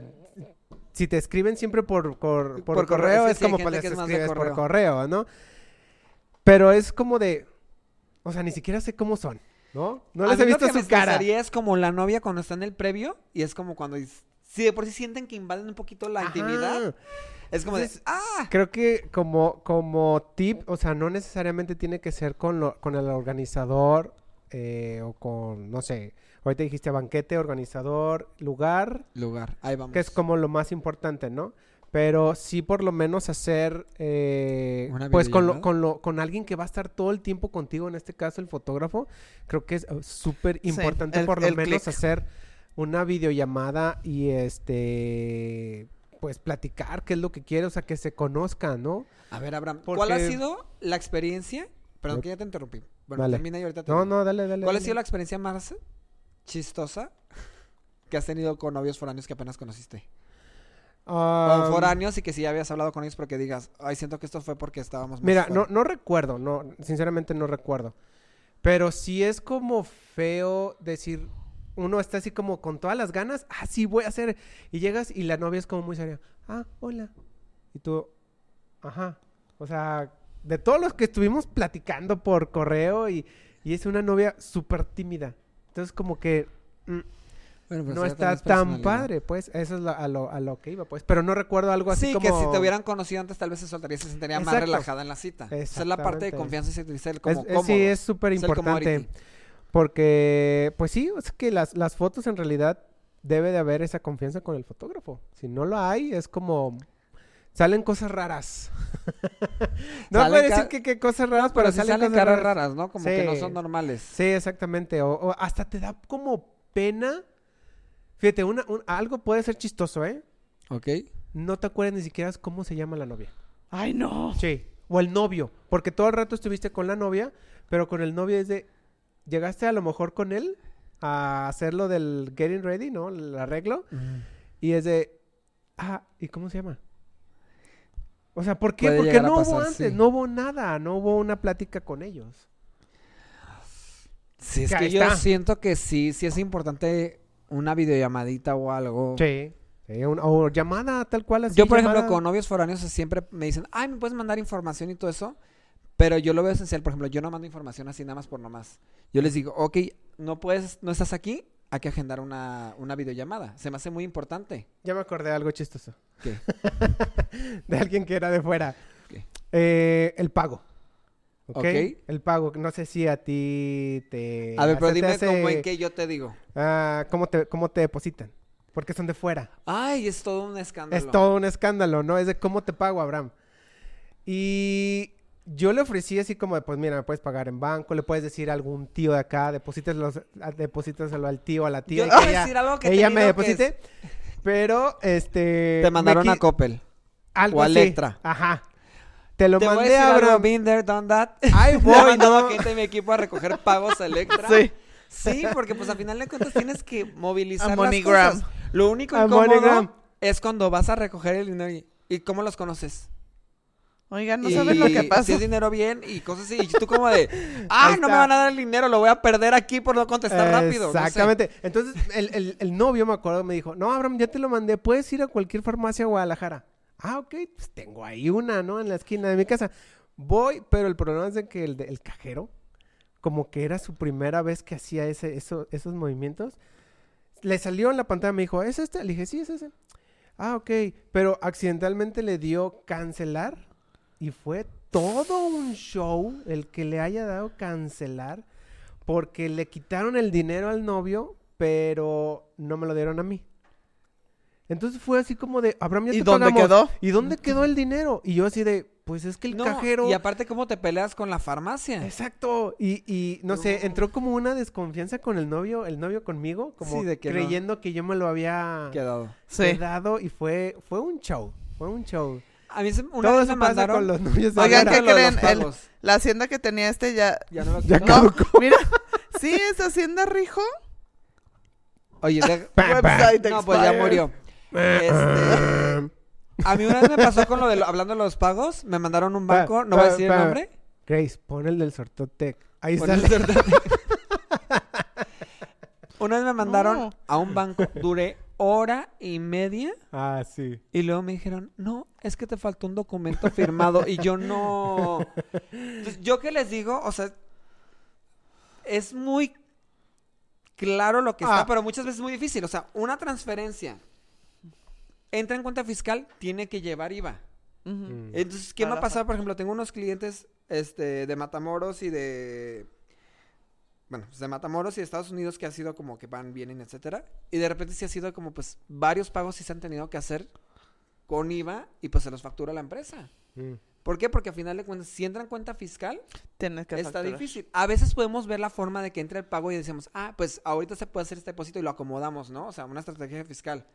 si te escriben siempre por, por, por Por correo, correo, es que como les que es más de escribes por correo. ¿no? Pero es como de, o sea, ni siquiera sé cómo son, ¿no? No les he lo visto que me su cara. estresaría es como la novia cuando está en el previo y es como cuando si de por sí sienten que invaden un poquito la Ajá. intimidad, es como Entonces, de ah, Creo que como, como tip, o sea, no necesariamente tiene que ser con, lo- con el organizador eh, o con, no sé, ahorita dijiste banquete, organizador, lugar, lugar, ahí vamos. que es como lo más importante, ¿no? Pero sí por lo menos hacer, eh, ¿Una pues con, lo, con, lo, con alguien que va a estar todo el tiempo contigo, en este caso el fotógrafo, creo que es eh, súper importante por lo menos click. hacer una videollamada y este, pues platicar qué es lo que quiere, o sea, que se conozcan, ¿no? A ver, Abraham, Porque- ¿cuál ha sido la experiencia? Perdón, que ya te interrumpí. Bueno, Dale. termina y ahorita te No, no, dale, dale. ¿Cuál ha sido la experiencia más chistosa que has tenido con novios foráneos que apenas conociste? Ah, o foráneos y que si ya habías hablado con ellos porque digas, ay, siento que esto fue porque estábamos más Mira, fuera". no, no recuerdo, no, sinceramente no recuerdo. Pero sí es como feo decir, uno está así como con todas las ganas, ah, sí, voy a hacer. Y llegas y la novia es como muy seria, ah, hola. Y tú, ajá. O sea, de todos los que estuvimos platicando por correo y, y es una novia súper tímida. Entonces como que mm, Bueno, pues no está tan padre, pues. Eso es lo- a, lo, a lo que iba, pues. Pero no recuerdo algo así Sí, como... que si te hubieran conocido antes, tal vez se soltaría y se sentiría más relajada en la cita. Esa es la parte de confianza y sentirse Es- como es- cómodo. sí, es súper Es el importante. Porque, pues sí, es que las, las fotos en realidad debe de haber esa confianza con el fotógrafo. Si no lo hay, es como... Salen cosas raras. no puedo decir que, que cosas raras, Pero pero, sí salen, salen cosas raras. raras, ¿no? Como que no son normales. Sí, exactamente. O, o hasta te da como pena. Fíjate, una, un- algo puede ser chistoso, ¿eh? ¿Ok? No te acuerdas ni siquiera cómo se llama la novia. Ay, no. Sí. O el novio. Porque todo el rato estuviste con la novia, pero con el novio es de. Llegaste a lo mejor con él a hacer lo del getting ready, ¿no? El arreglo. Y es de. Ah, ¿y cómo se llama? O sea, ¿por qué? Puede Porque no hubo antes, sí. no hubo nada, no hubo una plática con ellos. Sí, es Que yo está. siento que sí, sí es importante una videollamadita o algo. Sí. Sí, un- o llamada tal cual así. Yo, por ejemplo, con novios foráneos siempre me dicen, ay, ¿me puedes mandar información y todo eso? Pero yo lo veo esencial, por ejemplo, yo no mando información así nada más por nomás. Yo les digo, ok, no puedes, no estás aquí, hay que agendar una, una videollamada. Se me hace muy importante. Ya me acordé de algo chistoso. ¿Qué? de alguien que era de fuera. ¿Qué? Eh, el pago. ¿ok? Ok. El pago. No sé si a ti te... A ver, pero dime hace- cómo en qué yo te digo. Ah, ¿cómo, te, ¿Cómo te depositan? Porque son de fuera. Ay, es todo un escándalo. Es todo un escándalo, ¿no? Es de cómo te pago, Abraham. Y yo le ofrecí así como de, pues mira, me puedes pagar en banco, le puedes decir a algún tío de acá, deposítaselo, al tío, a la tía. Yo voy a ella, decir algo que ella me tenido que es- deposite. Pero, este... Te mandaron qui- a Coppel. Algo o a. Electra. Ajá. Te lo Te voy a mandé decir a algo, Abraham. been there, done that. He voy, ¿no? gente de mi equipo a recoger pagos a Electra. Sí. Sí, porque pues al final de cuentas tienes que movilizar A las cosas. Lo único incómodo es cuando vas a recoger el dinero y, ¿y cómo los conoces. Oigan, no y saben lo que Si pasa. es dinero bien y cosas así. Y tú como de, ah, no me van a dar el dinero, lo voy a perder aquí por no contestar rápido. no sé. Exactamente. Entonces, el, el- el novio, me acuerdo, me dijo, no, Abraham, ya te lo mandé, puedes ir a cualquier farmacia de Guadalajara. Ah, ok, pues tengo ahí una, ¿no? En la esquina de mi casa. Voy, pero el problema es de que el, el cajero, como que era su primera vez que hacía ese, eso- esos movimientos, le salió en la pantalla, me dijo, ¿es este? Le dije, sí, es ese. Ah, ok. Pero accidentalmente le dio cancelar y fue todo un show el que le haya dado cancelar porque le quitaron el dinero al novio, pero no me lo dieron a mí. Entonces fue así como de, Abraham, ya ¿Y te dónde pagamos. quedó? ¿Y dónde quedó el dinero? Y yo así de, pues es que el No, cajero... Y aparte, ¿cómo te peleas con la farmacia? Exacto. Y, y no, sé, entró como una desconfianza con el novio, el novio conmigo, como Sí, de que no. creyendo que yo me lo había Quedado. Sí. y fue, fue un show. Fue un show. A mí se- una Todo vez eso me pasa mandaron... con los novios Oigan. ¿qué creen? El-. La hacienda que tenía este ya... Ya no lo Ya. No, mira. Sí, es Hacienda Rijo. Oye, de-. Website no, pues ya murió. Este, a mí una vez me pasó con lo de lo- hablando de los pagos, me mandaron un banco, Pa- no voy a decir pa- el nombre. Grace, pon el del Sortotec. Ahí Pon sale. el sorteo. Una vez me mandaron No. a un banco, duré hora y media Ah, sí. y luego me dijeron, no, es que te faltó un documento firmado y yo no... Entonces, yo que les digo, o sea, es muy claro lo que está, Ah. pero muchas veces es muy difícil. O sea, una transferencia entra en cuenta fiscal, tiene que llevar IVA. Mm. Entonces, ¿qué me ha pasado? Por ejemplo, tengo unos clientes este, de Matamoros y de... Bueno, pues de Matamoros y de Estados Unidos que ha sido como que van, vienen, etcétera. Y de repente sí ha sido como pues varios pagos sí se han tenido que hacer con IVA y pues se los factura la empresa. Mm. ¿Por qué? Porque al final de cuentas, si entra en cuenta fiscal, Tienes que está facturar. difícil. A veces podemos ver la forma de que entre el pago y decimos, ah, pues ahorita se puede hacer este depósito y lo acomodamos, ¿no? O sea, una estrategia fiscal.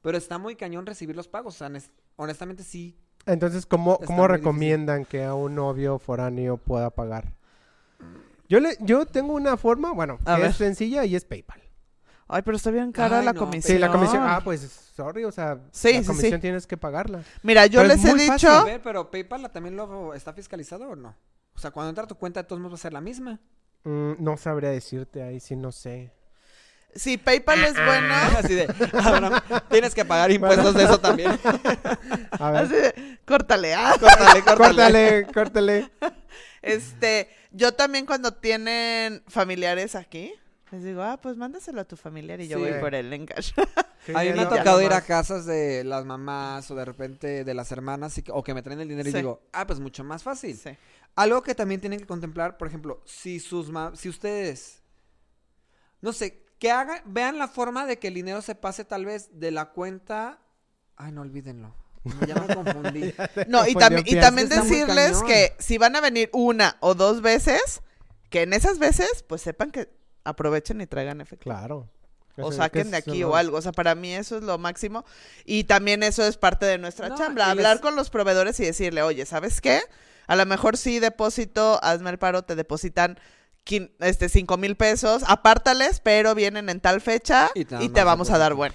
Pero está muy cañón recibir los pagos. O sea, nes- honestamente sí. Entonces, ¿cómo, cómo difícil. recomiendan que a un novio foráneo pueda pagar? Yo, le, yo tengo una forma, bueno, A ver. es sencilla y es PayPal. Ay, pero está bien cara Ay, la no, comisión. Sí, la comisión. Ah, pues, sorry, o sea, Sí, la sí, comisión sí. tienes que pagarla. Mira, yo Pero les es he muy dicho... A ver, pero PayPal también lo está fiscalizado o no? O sea, cuando entra a tu cuenta, de todos modos va a ser la misma. Mm, no sabría decirte ahí, sí, no sé. Si PayPal es bueno... Así de, Abraham, tienes que pagar impuestos de eso también. A ver, Así de, córtale, ah. córtale, córtale. córtale, córtale. Este, yo también cuando tienen familiares aquí, les digo, ah, pues mándaselo a tu familiar y yo Sí. voy por él en cash. Sí, A mí me ha tocado ir a casas de las mamás o de repente de las hermanas y que- o que me traen el dinero y digo, ah, pues mucho más fácil. Sí. Algo que también tienen que contemplar, por ejemplo, si sus ma- si ustedes, no sé, que hagan, vean la forma de que el dinero se pase tal vez de la cuenta, ay, no olvídenlo, ya me confundí. No, y, también y también decirles que si van a venir una o dos veces, que en esas veces, pues sepan que aprovechen y traigan efectivo. Claro. O saquen que de aquí o algo. O sea, para mí eso es lo máximo. Y también eso es parte de nuestra No, chambra. Hablar les- con los proveedores y decirle, oye, ¿sabes qué? A lo mejor sí depósito, hazme el paro, te depositan quin- este cinco mil pesos, apártales, pero vienen en tal fecha Y y te vamos a dar bueno.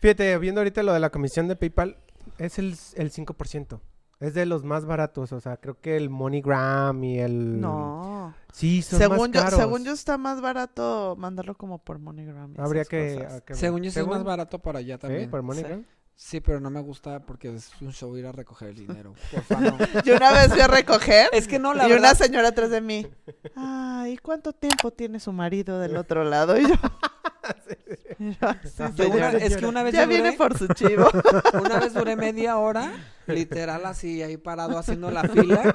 Fíjate, viendo ahorita lo de la comisión de PayPal, es el, el 5%. Es de los más baratos, o sea, creo que el MoneyGram y el... No. Sí, son Según más yo, caros. según yo está más barato mandarlo como por MoneyGram. y Habría esas que... cosas. a que- Según yo sí es según- más barato por allá ¿Sí? también. ¿Por MoneyGram? Sí, pero no me gusta porque es un show ir a recoger el dinero. Porfa, no. Yo una vez fui a recoger Es que no, la y una señora atrás de mí. Ay, ¿cuánto tiempo tiene su marido del otro lado? Y yo. Es que una vez Ya yo viene duré- por su chivo. Una vez duré media hora, literal, así ahí parado haciendo la fila.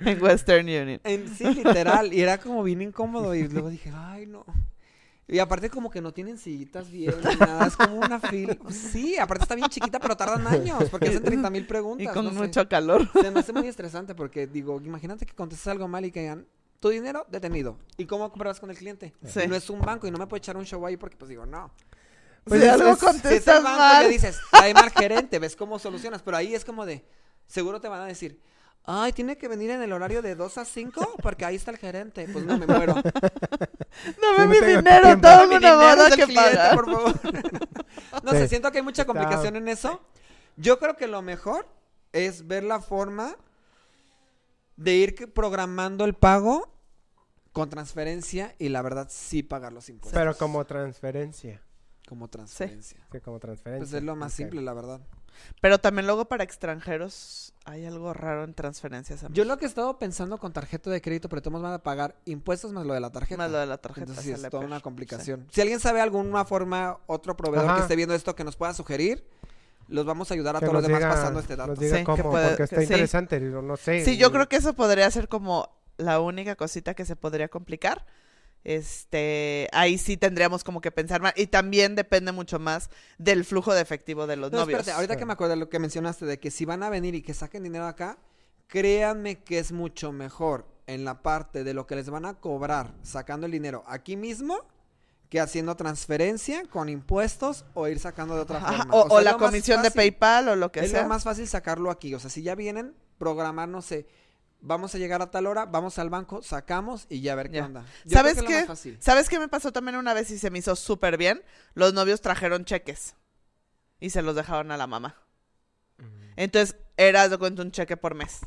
en Western Union. En- sí, literal. Y era como bien incómodo. Y luego dije, ay, no. Y aparte como que no tienen sillitas bien ni nada. Es como una fila. Sí, aparte está bien chiquita, pero tardan años. Porque hacen 30 mil preguntas. Y con no sé. mucho calor. Se me hace muy estresante porque digo, imagínate que contestes algo mal y que digan, tu dinero detenido. ¿Y cómo compruebas con el cliente? Sí. No es un banco y no me puede echar un show ahí porque pues digo, no. Pues si es- algo es- Si es el contestas banco mal. le dices, trae mal gerente, ves cómo solucionas, pero ahí es como de, seguro te van a decir, ay, tiene que venir en el horario de 2 a 5 porque ahí está el gerente. Pues no me muero. Dame mi dinero, Mi una boda que cliente, pagar. por favor. no Sí. sé, siento que hay mucha complicación en eso. Yo creo que lo mejor es ver la forma de ir que- programando el pago con transferencia y la verdad sí pagar los impuestos. Pero como transferencia. como transferencia. Sí, como transferencia. Pues es lo más simple, la verdad. Pero también luego para extranjeros hay algo raro en transferencias. Yo lo que he estado pensando con tarjeta de crédito, pero todos van a pagar impuestos más lo de la tarjeta. Más lo de la tarjeta. Entonces sí, es toda una Sí. complicación. Si alguien sabe alguna forma, otro proveedor Ajá. que esté viendo esto que nos pueda sugerir, los vamos a ayudar a Que todos los demás diga- pasando este dato. Nos diga Sí, que cómo, puede- porque está que interesante, no sé. Sí, yo creo que eso podría ser como la única cosita que se podría complicar. Este, ahí sí tendríamos como que pensar más. Y también depende mucho más del flujo de efectivo de los No, novios. espérate, ahorita Sí. que me acuerdo de lo que mencionaste de que si van a venir y que saquen dinero acá, créanme que es mucho mejor en la parte de lo que les van a cobrar sacando el dinero aquí mismo que haciendo transferencia con impuestos o ir sacando de otra Ajá, forma. o, es la comisión de. PayPal o lo que Es sea. lo más fácil sacarlo aquí. O sea, si ya vienen, programar, no sé, vamos a llegar a tal hora, vamos al banco, sacamos y ya ver qué onda. Yo ¿Sabes creo que es lo qué? más fácil. ¿Sabes qué me pasó también una vez y se me hizo súper bien? Los novios trajeron cheques y se los dejaron a la mamá. Mm. Entonces, era de cuenta un cheque por mes.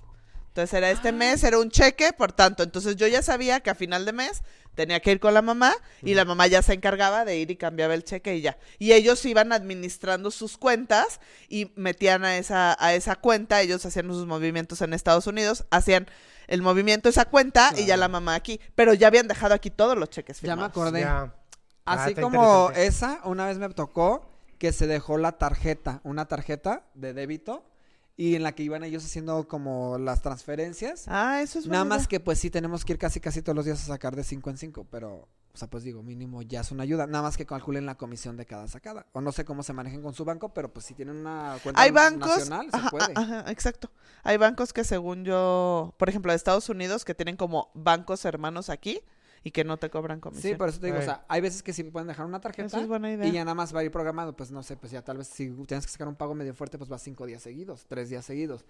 Entonces, era este mes, era un cheque, por tanto. Entonces, yo ya sabía que a final de mes tenía que ir con la mamá y la mamá ya se encargaba de ir y cambiaba el cheque y ya. Y ellos iban administrando sus cuentas y metían a esa, a esa cuenta, ellos hacían sus movimientos en Estados Unidos, hacían el movimiento esa cuenta y ya la mamá aquí. Pero ya habían dejado aquí todos los cheques Ya me firmados. acordé. Ya. Ah, Así está como esa, una vez me tocó que se dejó la tarjeta, una tarjeta de débito, y en la que iban ellos haciendo como las transferencias. Ah, eso es Nada buena más que pues sí tenemos que ir casi casi todos los días a sacar de 5 en 5, pero, o sea, pues digo, mínimo ya es una ayuda. Nada más que calculen la comisión de cada sacada. O no sé cómo se manejen con su banco, pero pues si tienen una cuenta Hay bancos, nacional, se puede. ajá, exacto. Hay bancos que según yo, por ejemplo, de Estados Unidos, que tienen como bancos hermanos aquí y que no te cobran comisión. Sí, por eso te digo, Ay. o sea, hay veces que sí pueden dejar una tarjeta Eso es buena idea. y ya nada más va a ir programado, pues no sé, pues ya tal vez si tienes que sacar un pago medio fuerte, pues va cinco días seguidos, tres días seguidos.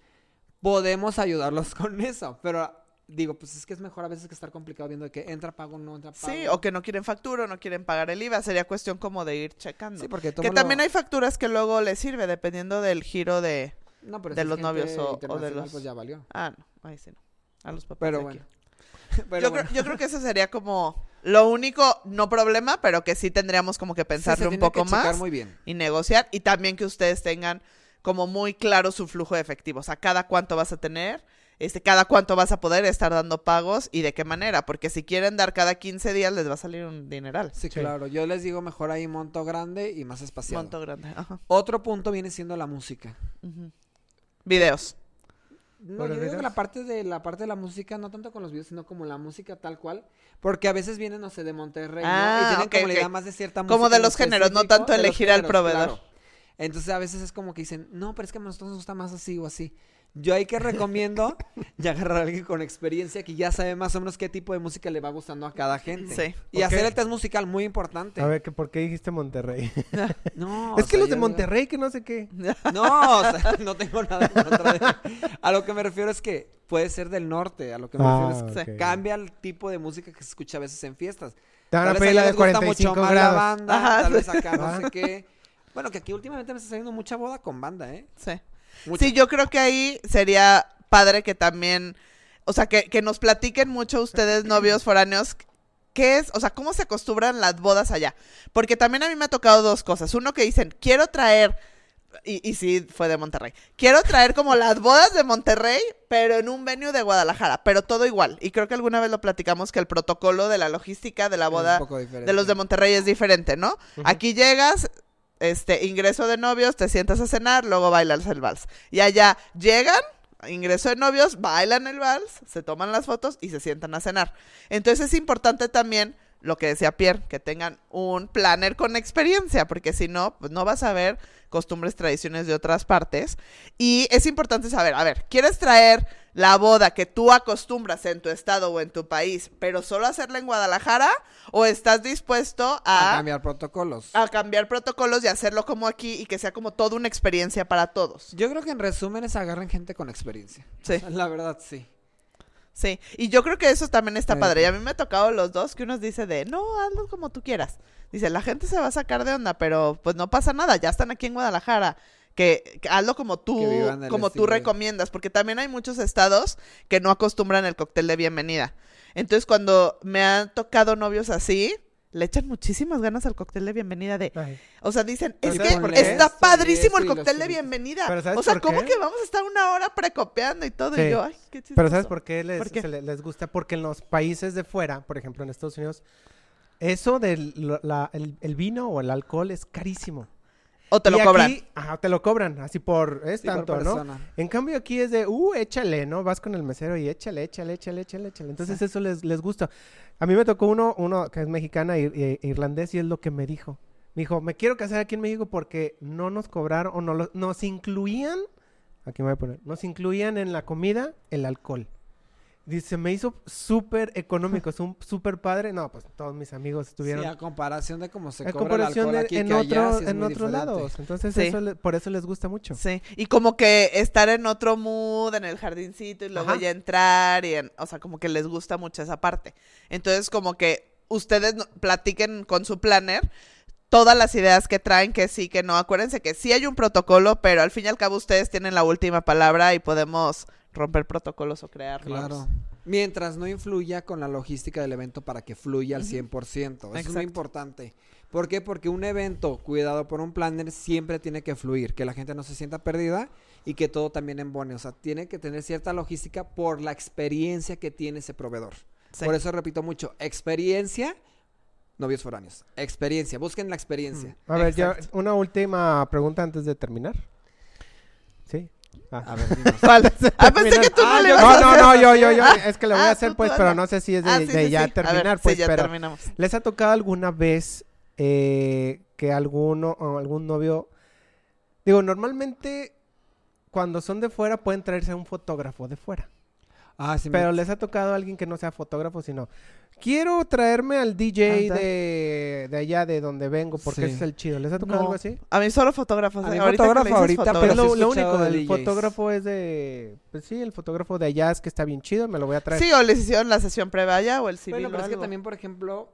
Podemos ayudarlos con eso, pero digo, pues es que es mejor a veces que estar complicado viendo de que entra pago, no entra pago. Sí, o que no quieren factura o no quieren pagar el IVA. Sería cuestión como de ir checando. Sí, porque que lo- también hay facturas que luego les sirve dependiendo del giro de... No, pero de los novios o- o de los- Pues ya valió. Ah, no, ahí sí no. A los papás Pero de bueno. aquí. Pero yo, bueno. creo, yo creo que eso sería como lo único, no problema, pero que sí tendríamos como que Sí, pensarle un poco más. muy bien. y negociar y también que ustedes tengan como muy claro su flujo de efectivo, o sea, cada cuánto vas a tener, este, cada cuánto vas a poder estar dando pagos y de qué manera, porque si quieren dar cada 15 días les va a salir un dineral. Sí, Sí. claro. Yo les digo mejor ahí monto grande y más espaciado. Monto grande. Ajá. Otro punto viene siendo la música. Videos. No, ¿Con yo digo que la parte de la parte de la música, no tanto con los videos, sino como la música tal cual, porque a veces vienen, no sé, de Monterrey, ¿no? Ah, Y tienen ok, como la idea más de cierta Como música de en los géneros, no tanto de elegir al proveedor. claro. Entonces a veces es como que dicen, no, pero es que a nosotros nos gusta más así o así. Yo ahí que recomiendo ya agarrar a alguien con experiencia que ya sabe más o menos qué tipo de música le va gustando a cada gente. Sí. Y hacer el test musical, muy importante. A ver, que ¿por qué dijiste Monterrey? No, es o que sea, los de digo- Monterrey, que no sé qué. No, o sea, no tengo nada en contra de... A lo que me refiero es que puede ser del norte. A lo que me Ah, refiero es que cambia el tipo de música que se escucha a veces en fiestas. Te van a Tal vez pedir la de les gusta 45 mucho más la grados. banda, Ajá. tal vez acá no Ah. sé qué. Bueno, que aquí últimamente me está saliendo mucha boda con banda, ¿eh? Sí. Sí, yo creo que ahí sería padre que también, o sea, que, que nos platiquen mucho ustedes, novios foráneos, qué es, o sea, cómo se acostumbran las bodas allá. Porque también a mí me ha tocado dos cosas. Uno que dicen, quiero traer, y, y sí, fue de Monterrey, quiero traer como las bodas de Monterrey, pero en un venue de Guadalajara, pero todo igual. Y creo que alguna vez lo platicamos que el protocolo de la logística de la boda de los de Monterrey es diferente, ¿no? Aquí llegas, este, ingreso de novios, te sientas a cenar, luego bailas el vals. Y allá llegan, ingreso de novios, bailan el vals, se toman las fotos y se sientan a cenar. Entonces es importante también lo que decía Pierre, que tengan un planner con experiencia, porque si no, pues no vas a ver costumbres, tradiciones de otras partes. Y es importante saber, a ver, ¿quieres traer la boda que tú acostumbras en tu estado o en tu país, pero solo hacerla en Guadalajara? ¿O estás dispuesto A a, cambiar protocolos. a cambiar protocolos y hacerlo como aquí y que sea como toda una experiencia para todos? Yo creo que en resumen es agarren gente con experiencia. Sí. O sea, la verdad, sí. Sí, y yo creo que eso también está padre. Y a mí me ha tocado los dos que unos dice de, no, hazlo como tú quieras. Dice, la gente se va a sacar de onda, pero pues no pasa nada, ya están aquí en Guadalajara. Que, que hazlo como tú, como tú recomiendas, porque también hay muchos estados que no acostumbran el cóctel de bienvenida. Entonces, cuando me han tocado novios así, le echan muchísimas ganas al cóctel de bienvenida de, Ay. o sea, dicen, es ¿sabes que está Esto padrísimo el cóctel de bienvenida. Pero ¿sabes O sea, ¿cómo que vamos a estar una hora precopeando y todo? Sí. Y yo, ay, qué chistoso. Pero ¿sabes por qué les, ¿Por qué? se le- les gusta? Porque en los países de fuera, por ejemplo en Estados Unidos, eso del la- el, el vino o el alcohol es carísimo. O te Y lo aquí- cobran. Ajá, te lo cobran, así por, es Sí, por tanto, ¿no? En cambio aquí es de, uh, échale, ¿no? Vas con el mesero y échale, échale, échale, échale, échale. Entonces eso les, les gusta. A mí me tocó uno, uno que es mexicana e e- irlandés y es lo que me dijo. Me dijo, me quiero casar aquí en México porque no nos cobraron o no lo- nos incluían, aquí me voy a poner, nos incluían en la comida el alcohol. Dice, me hizo súper económico, es un súper padre. No, pues todos mis amigos estuvieron Sí, a comparación de cómo se en cobra el comparación alcohol de- aquí, en, que allá otro- sí en otros lados. Entonces, Sí. eso le- por eso les gusta mucho. Sí, y como que estar en otro mood, en el jardincito, y luego Ajá. ya entrar, y en- o sea, como que les gusta mucho esa parte. Entonces, como que ustedes platiquen con su planner todas las ideas que traen, que sí, que no. Acuérdense que sí hay un protocolo, pero al fin y al cabo ustedes tienen la última palabra y podemos romper protocolos o crearlos. Claro. Mientras no influya con la logística del evento para que fluya al 100%. Eso es muy importante. ¿Por qué? Porque un evento cuidado por un planner siempre tiene que fluir, que la gente no se sienta perdida y que todo también embone. O sea, tiene que tener cierta logística por la experiencia que tiene ese proveedor. Sí. Por eso repito mucho, experiencia, novios foráneos. Experiencia, busquen la experiencia. A ver, ya una última pregunta antes de terminar. ¿Sí? Ah. A ver. Ah, pensé que tú Ah, no le ibas No, a no, hacer. no, yo, yo, yo. Ah, es que le voy a ah, hacer, pues, pero no sé si es de, Ah, sí, de sí, ya sí. Ver, terminar, sí, pues, ya pero... terminamos. ¿Les ha tocado alguna vez eh, que alguno o algún novio... Digo, normalmente cuando son de fuera pueden traerse a un fotógrafo de fuera. Ah, sí, me- Pero les ha tocado a alguien que no sea fotógrafo, sino... Quiero traerme al DJ Anda. de, de allá de donde vengo porque Sí. ese es el chido. ¿Les ha tocado No. algo así? A mí solo fotógrafos. A ¿eh? mí Ahorita fotógrafo ahorita, Pero pero es lo, lo único, de el DJs. fotógrafo es de... Pues sí, el fotógrafo de allá es que está bien chido, me lo voy a traer. Sí, o les hicieron la sesión previa allá o el civil Bueno, o pero es que también, por ejemplo,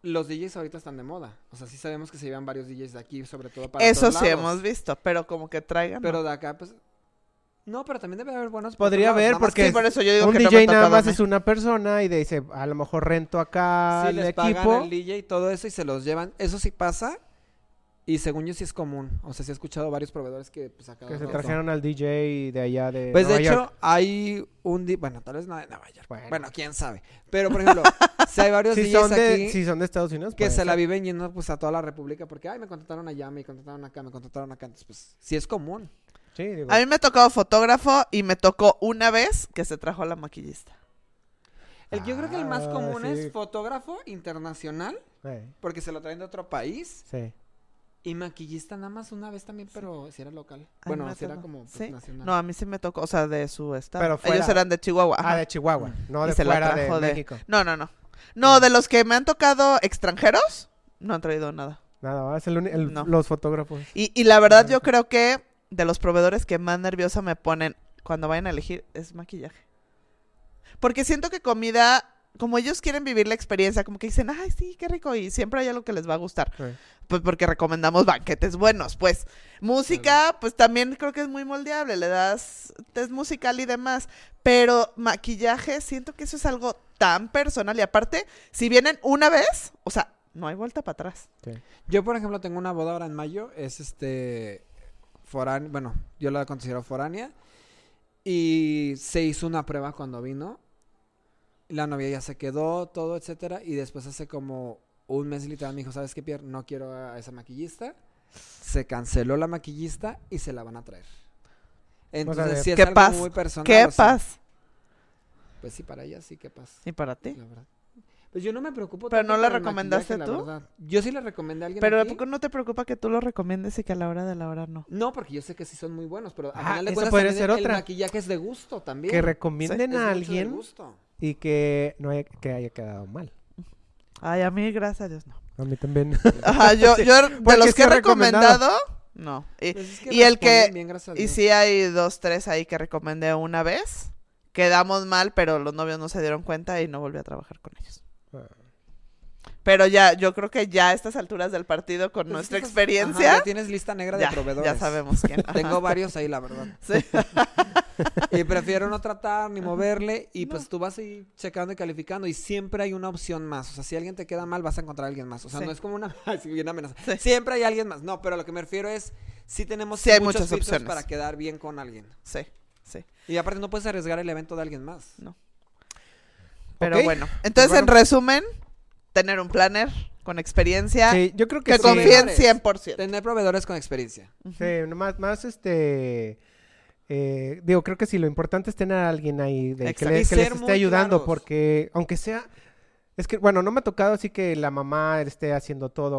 los DJs ahorita están de moda. O sea, sí sabemos que se llevan varios DJs de aquí, sobre todo para Eso sí lados. hemos visto, pero como que traigan. Pero ¿no? de acá, pues... No, pero también debe haber buenos... Podría haber, porque Sí, que por eso yo digo un que no DJ ha nada más es una persona y dice, a lo mejor rento acá Sí, el les pagan equipo. el DJ y todo eso y se los llevan. Eso sí pasa. Y según yo sí es común. O sea, sí he escuchado varios proveedores que pues Que se trajeron al DJ de allá de Pues de hecho, York. hay un... di- Bueno, tal vez no de Nueva York. Bueno. Bueno. quién sabe. Pero, por ejemplo, si hay varios si DJs son, de, aquí si son de Estados Unidos, que se la viven yendo pues a toda la república porque, ay, me contrataron allá, me contrataron acá, me contrataron acá. Entonces, pues, sí es común. Sí, digo. A mí me ha tocado fotógrafo y me tocó una vez que se trajo a la maquillista. El, yo creo que el más Ah, común sí. es fotógrafo internacional, porque se lo traen de otro país. sí. Y maquillista nada más una vez también, pero si era local. Ay, bueno, si era como pues, ¿Sí? nacional. No, a mí sí me tocó, o sea, de su estado. Pero fuera. Ellos eran de Chihuahua. Ah, de Chihuahua, no Y de se la fuera de trajo de- México. No, no, no. No, de los que me han tocado extranjeros, no han traído nada. Nada, es el el- No. los fotógrafos. Y, y la verdad yo creo que de los proveedores que más nerviosa me ponen cuando vayan a elegir es maquillaje. Porque siento que comida, como ellos quieren vivir la experiencia, como que dicen, ay, sí, qué rico, y siempre hay algo que les va a gustar. Pues porque recomendamos banquetes buenos. Pues música, pues también creo que es muy moldeable, le das test musical y demás. Pero maquillaje, siento que eso es algo tan personal. Y aparte, si vienen una vez, o sea, no hay vuelta para atrás. Yo, por ejemplo, tengo una boda ahora en mayo. Es este. Foránea. Bueno, yo la considero foránea. Y se hizo una prueba cuando vino. La novia ya se quedó, todo, etcétera. Y después hace como un mes literal me dijo, ¿sabes qué, Pierre? No quiero a esa maquillista. Se canceló la maquillista y se la van a traer. Entonces, sí es ¿Qué algo paz? muy personal. ¿Qué o sea, paz? Pues sí, para ella sí, qué paz. ¿Y para ti? La verdad. Pues yo no me preocupo ¿Pero no la recomendaste la tú? verdad. Yo sí le recomendé a alguien Pero ¿a aquí. poco no te preocupa que tú lo recomiendes y que a la hora de la hora no? No, porque yo sé que sí son muy buenos, pero al Ah, final de esa cuentas podría también ser el otra. maquillaje es de gusto también. Que recomienden a alguien gusto. y que no haya, que haya quedado mal. Ay, a mí, gracias a Dios, no. A mí también. Ajá, yo, Sí, yo de porque los que he recomendado. recomendado, no. Y, Pues es que y el que- bien, y sí hay dos, tres ahí que recomendé una vez. Quedamos mal, pero los novios no se dieron cuenta y no volví a trabajar con ellos. Pero ya, yo creo que ya a estas alturas del partido, con Pues nuestra estás- experiencia, ajá, ya tienes lista negra ya, de proveedores. ya sabemos quién. Tengo varios ahí, la verdad. Sí. Y prefiero no tratar ni moverle. Y pues tú vas ahí checando y calificando. Y siempre hay una opción más. O sea, si alguien te queda mal, vas a encontrar a alguien más. O sea, Sí. no es como una, bien amenaza. Sí. Siempre hay alguien más. No, pero lo que me refiero es. Si tenemos Sí hay muchos muchas opciones. para quedar bien con alguien. Sí, sí. Y aparte no puedes arriesgar el evento de alguien más. Pero bueno, entonces Bueno. en resumen, tener un planner, con experiencia, Sí, yo creo que, que sí. confíen Proveedores. 100%. Tener proveedores con experiencia. Sí, más, más este... eh, digo, creo que sí, lo importante es tener a alguien ahí de, que, le- les esté ayudando, claros. porque aunque sea... Es que, bueno, no me ha tocado así que la mamá esté haciendo todo,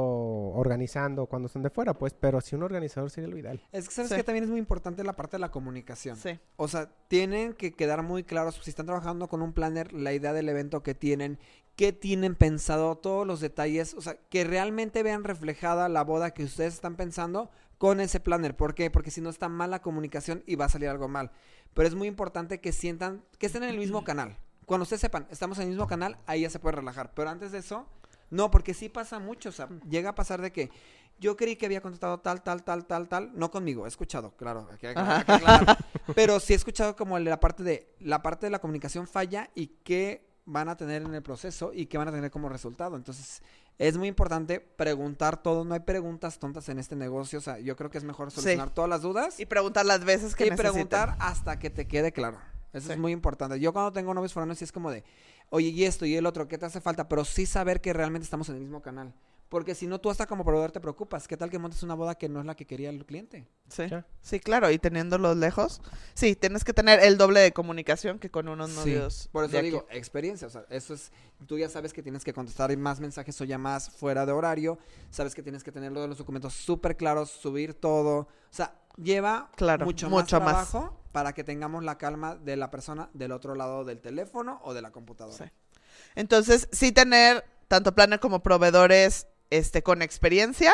organizando cuando son de fuera, pues, pero si un organizador sería lo ideal. Es que sabes Sí. que también es muy importante la parte de la comunicación. Sí. O sea, tienen que quedar muy claros si están trabajando con un planner, la idea del evento que tienen, qué tienen pensado, todos los detalles, o sea, que realmente vean reflejada la boda que ustedes están pensando con ese planner. ¿Por qué? Porque si no está mal la comunicación y va a salir algo mal. Pero es muy importante que sientan, que estén en el mismo canal. Cuando ustedes sepan, estamos en el mismo canal, ahí ya se puede relajar. Pero antes de eso, no, porque sí pasa mucho. O sea, llega a pasar de que yo creí que había contratado tal, tal, tal, tal, tal. No conmigo, he escuchado, claro. hay que- hay. Pero sí he escuchado como la parte de la parte de la comunicación falla y qué van a tener en el proceso y qué van a tener como resultado. Entonces, es muy importante preguntar todo. No hay preguntas tontas en este negocio. O sea, yo creo que es mejor Sí. solucionar todas las dudas Y preguntar las veces que y preguntar hasta que te quede claro. Eso Sí. es muy importante. Yo cuando tengo novios foráneos sí es como de, oye, y esto y el otro, ¿qué te hace falta? Pero sí saber que realmente estamos en el mismo canal. Porque si no, tú hasta como proveedor te preocupas. ¿Qué tal que montes una boda que no es la que quería el cliente? Sí. Sí, claro, y teniéndolos lejos. Sí, tienes que tener el doble de comunicación que con unos Sí, novios. Por eso aquí. digo, experiencia. O sea, eso es, tú ya sabes que tienes que contestar más mensajes o llamadas fuera de horario. Sabes que tienes que tener lo de los documentos súper claros, subir todo. O sea, lleva Claro, mucho, mucho más más. trabajo para que tengamos la calma de la persona del otro lado del teléfono o de la computadora. Sí. Entonces, sí tener tanto planner como proveedores este, con experiencia,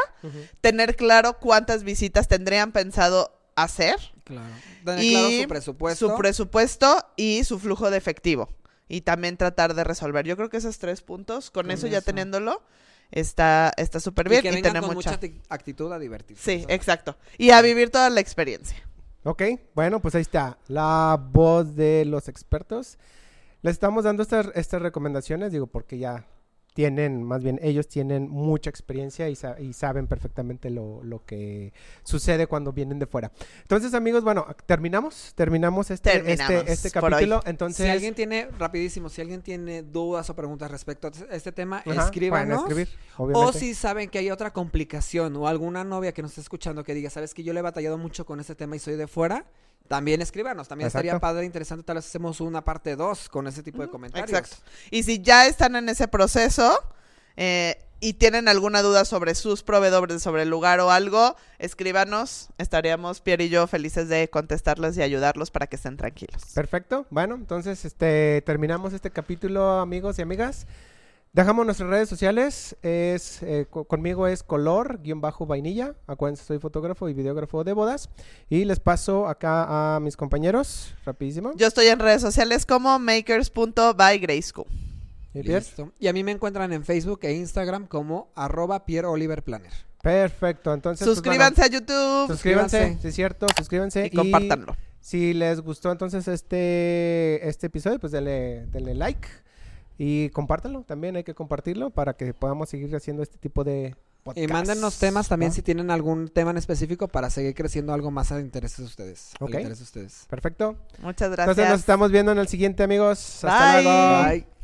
tener claro cuántas visitas tendrían pensado hacer, Claro. Tener Y claro su presupuesto. su presupuesto y su flujo de efectivo. Y también tratar de resolver. Yo creo que esos tres puntos, con, Con eso ya teniéndolo, está está súper y bien que y, tener con mucha... mucha acti- actitud a divertirse. Sí, exacto. Y a vivir toda la experiencia. Ok, bueno, pues ahí está, la voz de los expertos. Les estamos dando estas, estas recomendaciones, digo, porque ya tienen, más bien ellos tienen mucha experiencia y, sa- y saben perfectamente lo, lo que sucede cuando vienen de fuera. Entonces, amigos, bueno, terminamos, terminamos este, Terminamos este, este capítulo. Entonces, si alguien tiene, rapidísimo, si alguien tiene dudas o preguntas respecto a este tema, ajá, escríbanos. escribir, O si saben que hay otra complicación o alguna novia que nos esté escuchando que diga, sabes que yo le he batallado mucho con este tema y soy de fuera, también escríbanos. También estaría Exacto. padre, interesante, tal vez hacemos una parte 2 con ese tipo de comentarios. Exacto. Y si ya están en ese proceso eh, y tienen alguna duda sobre sus proveedores, sobre el lugar o algo, escríbanos. Estaríamos, Pierre y yo, felices de contestarles y ayudarlos para que estén tranquilos. Perfecto. Bueno, entonces este terminamos este capítulo, amigos y amigas. Dejamos nuestras redes sociales. Es eh, co- conmigo es color guion bajo vainilla. Acuérdense, soy fotógrafo y videógrafo de bodas. Y les paso acá a mis compañeros, rapidísimo. Yo estoy en redes sociales como makers.bygrayschool. ¿Y? Listo. Y a mí me encuentran en Facebook e Instagram como arroba Pierre Oliver Planner. Perfecto. Entonces, pues, Suscríbanse a YouTube suscríbanse, suscríbanse. sí es cierto, suscríbanse. y compártanlo. Si les gustó entonces este, este episodio, pues denle, denle like y compártanlo. También hay que compartirlo para que podamos seguir haciendo este tipo de Y podcasts, mándennos temas también ¿no? si tienen algún tema en específico para seguir creciendo algo más al interés de ustedes. Ok. interés de ustedes. Perfecto. Muchas gracias. Entonces nos estamos viendo en el siguiente, amigos. Hasta Bye. luego. Bye.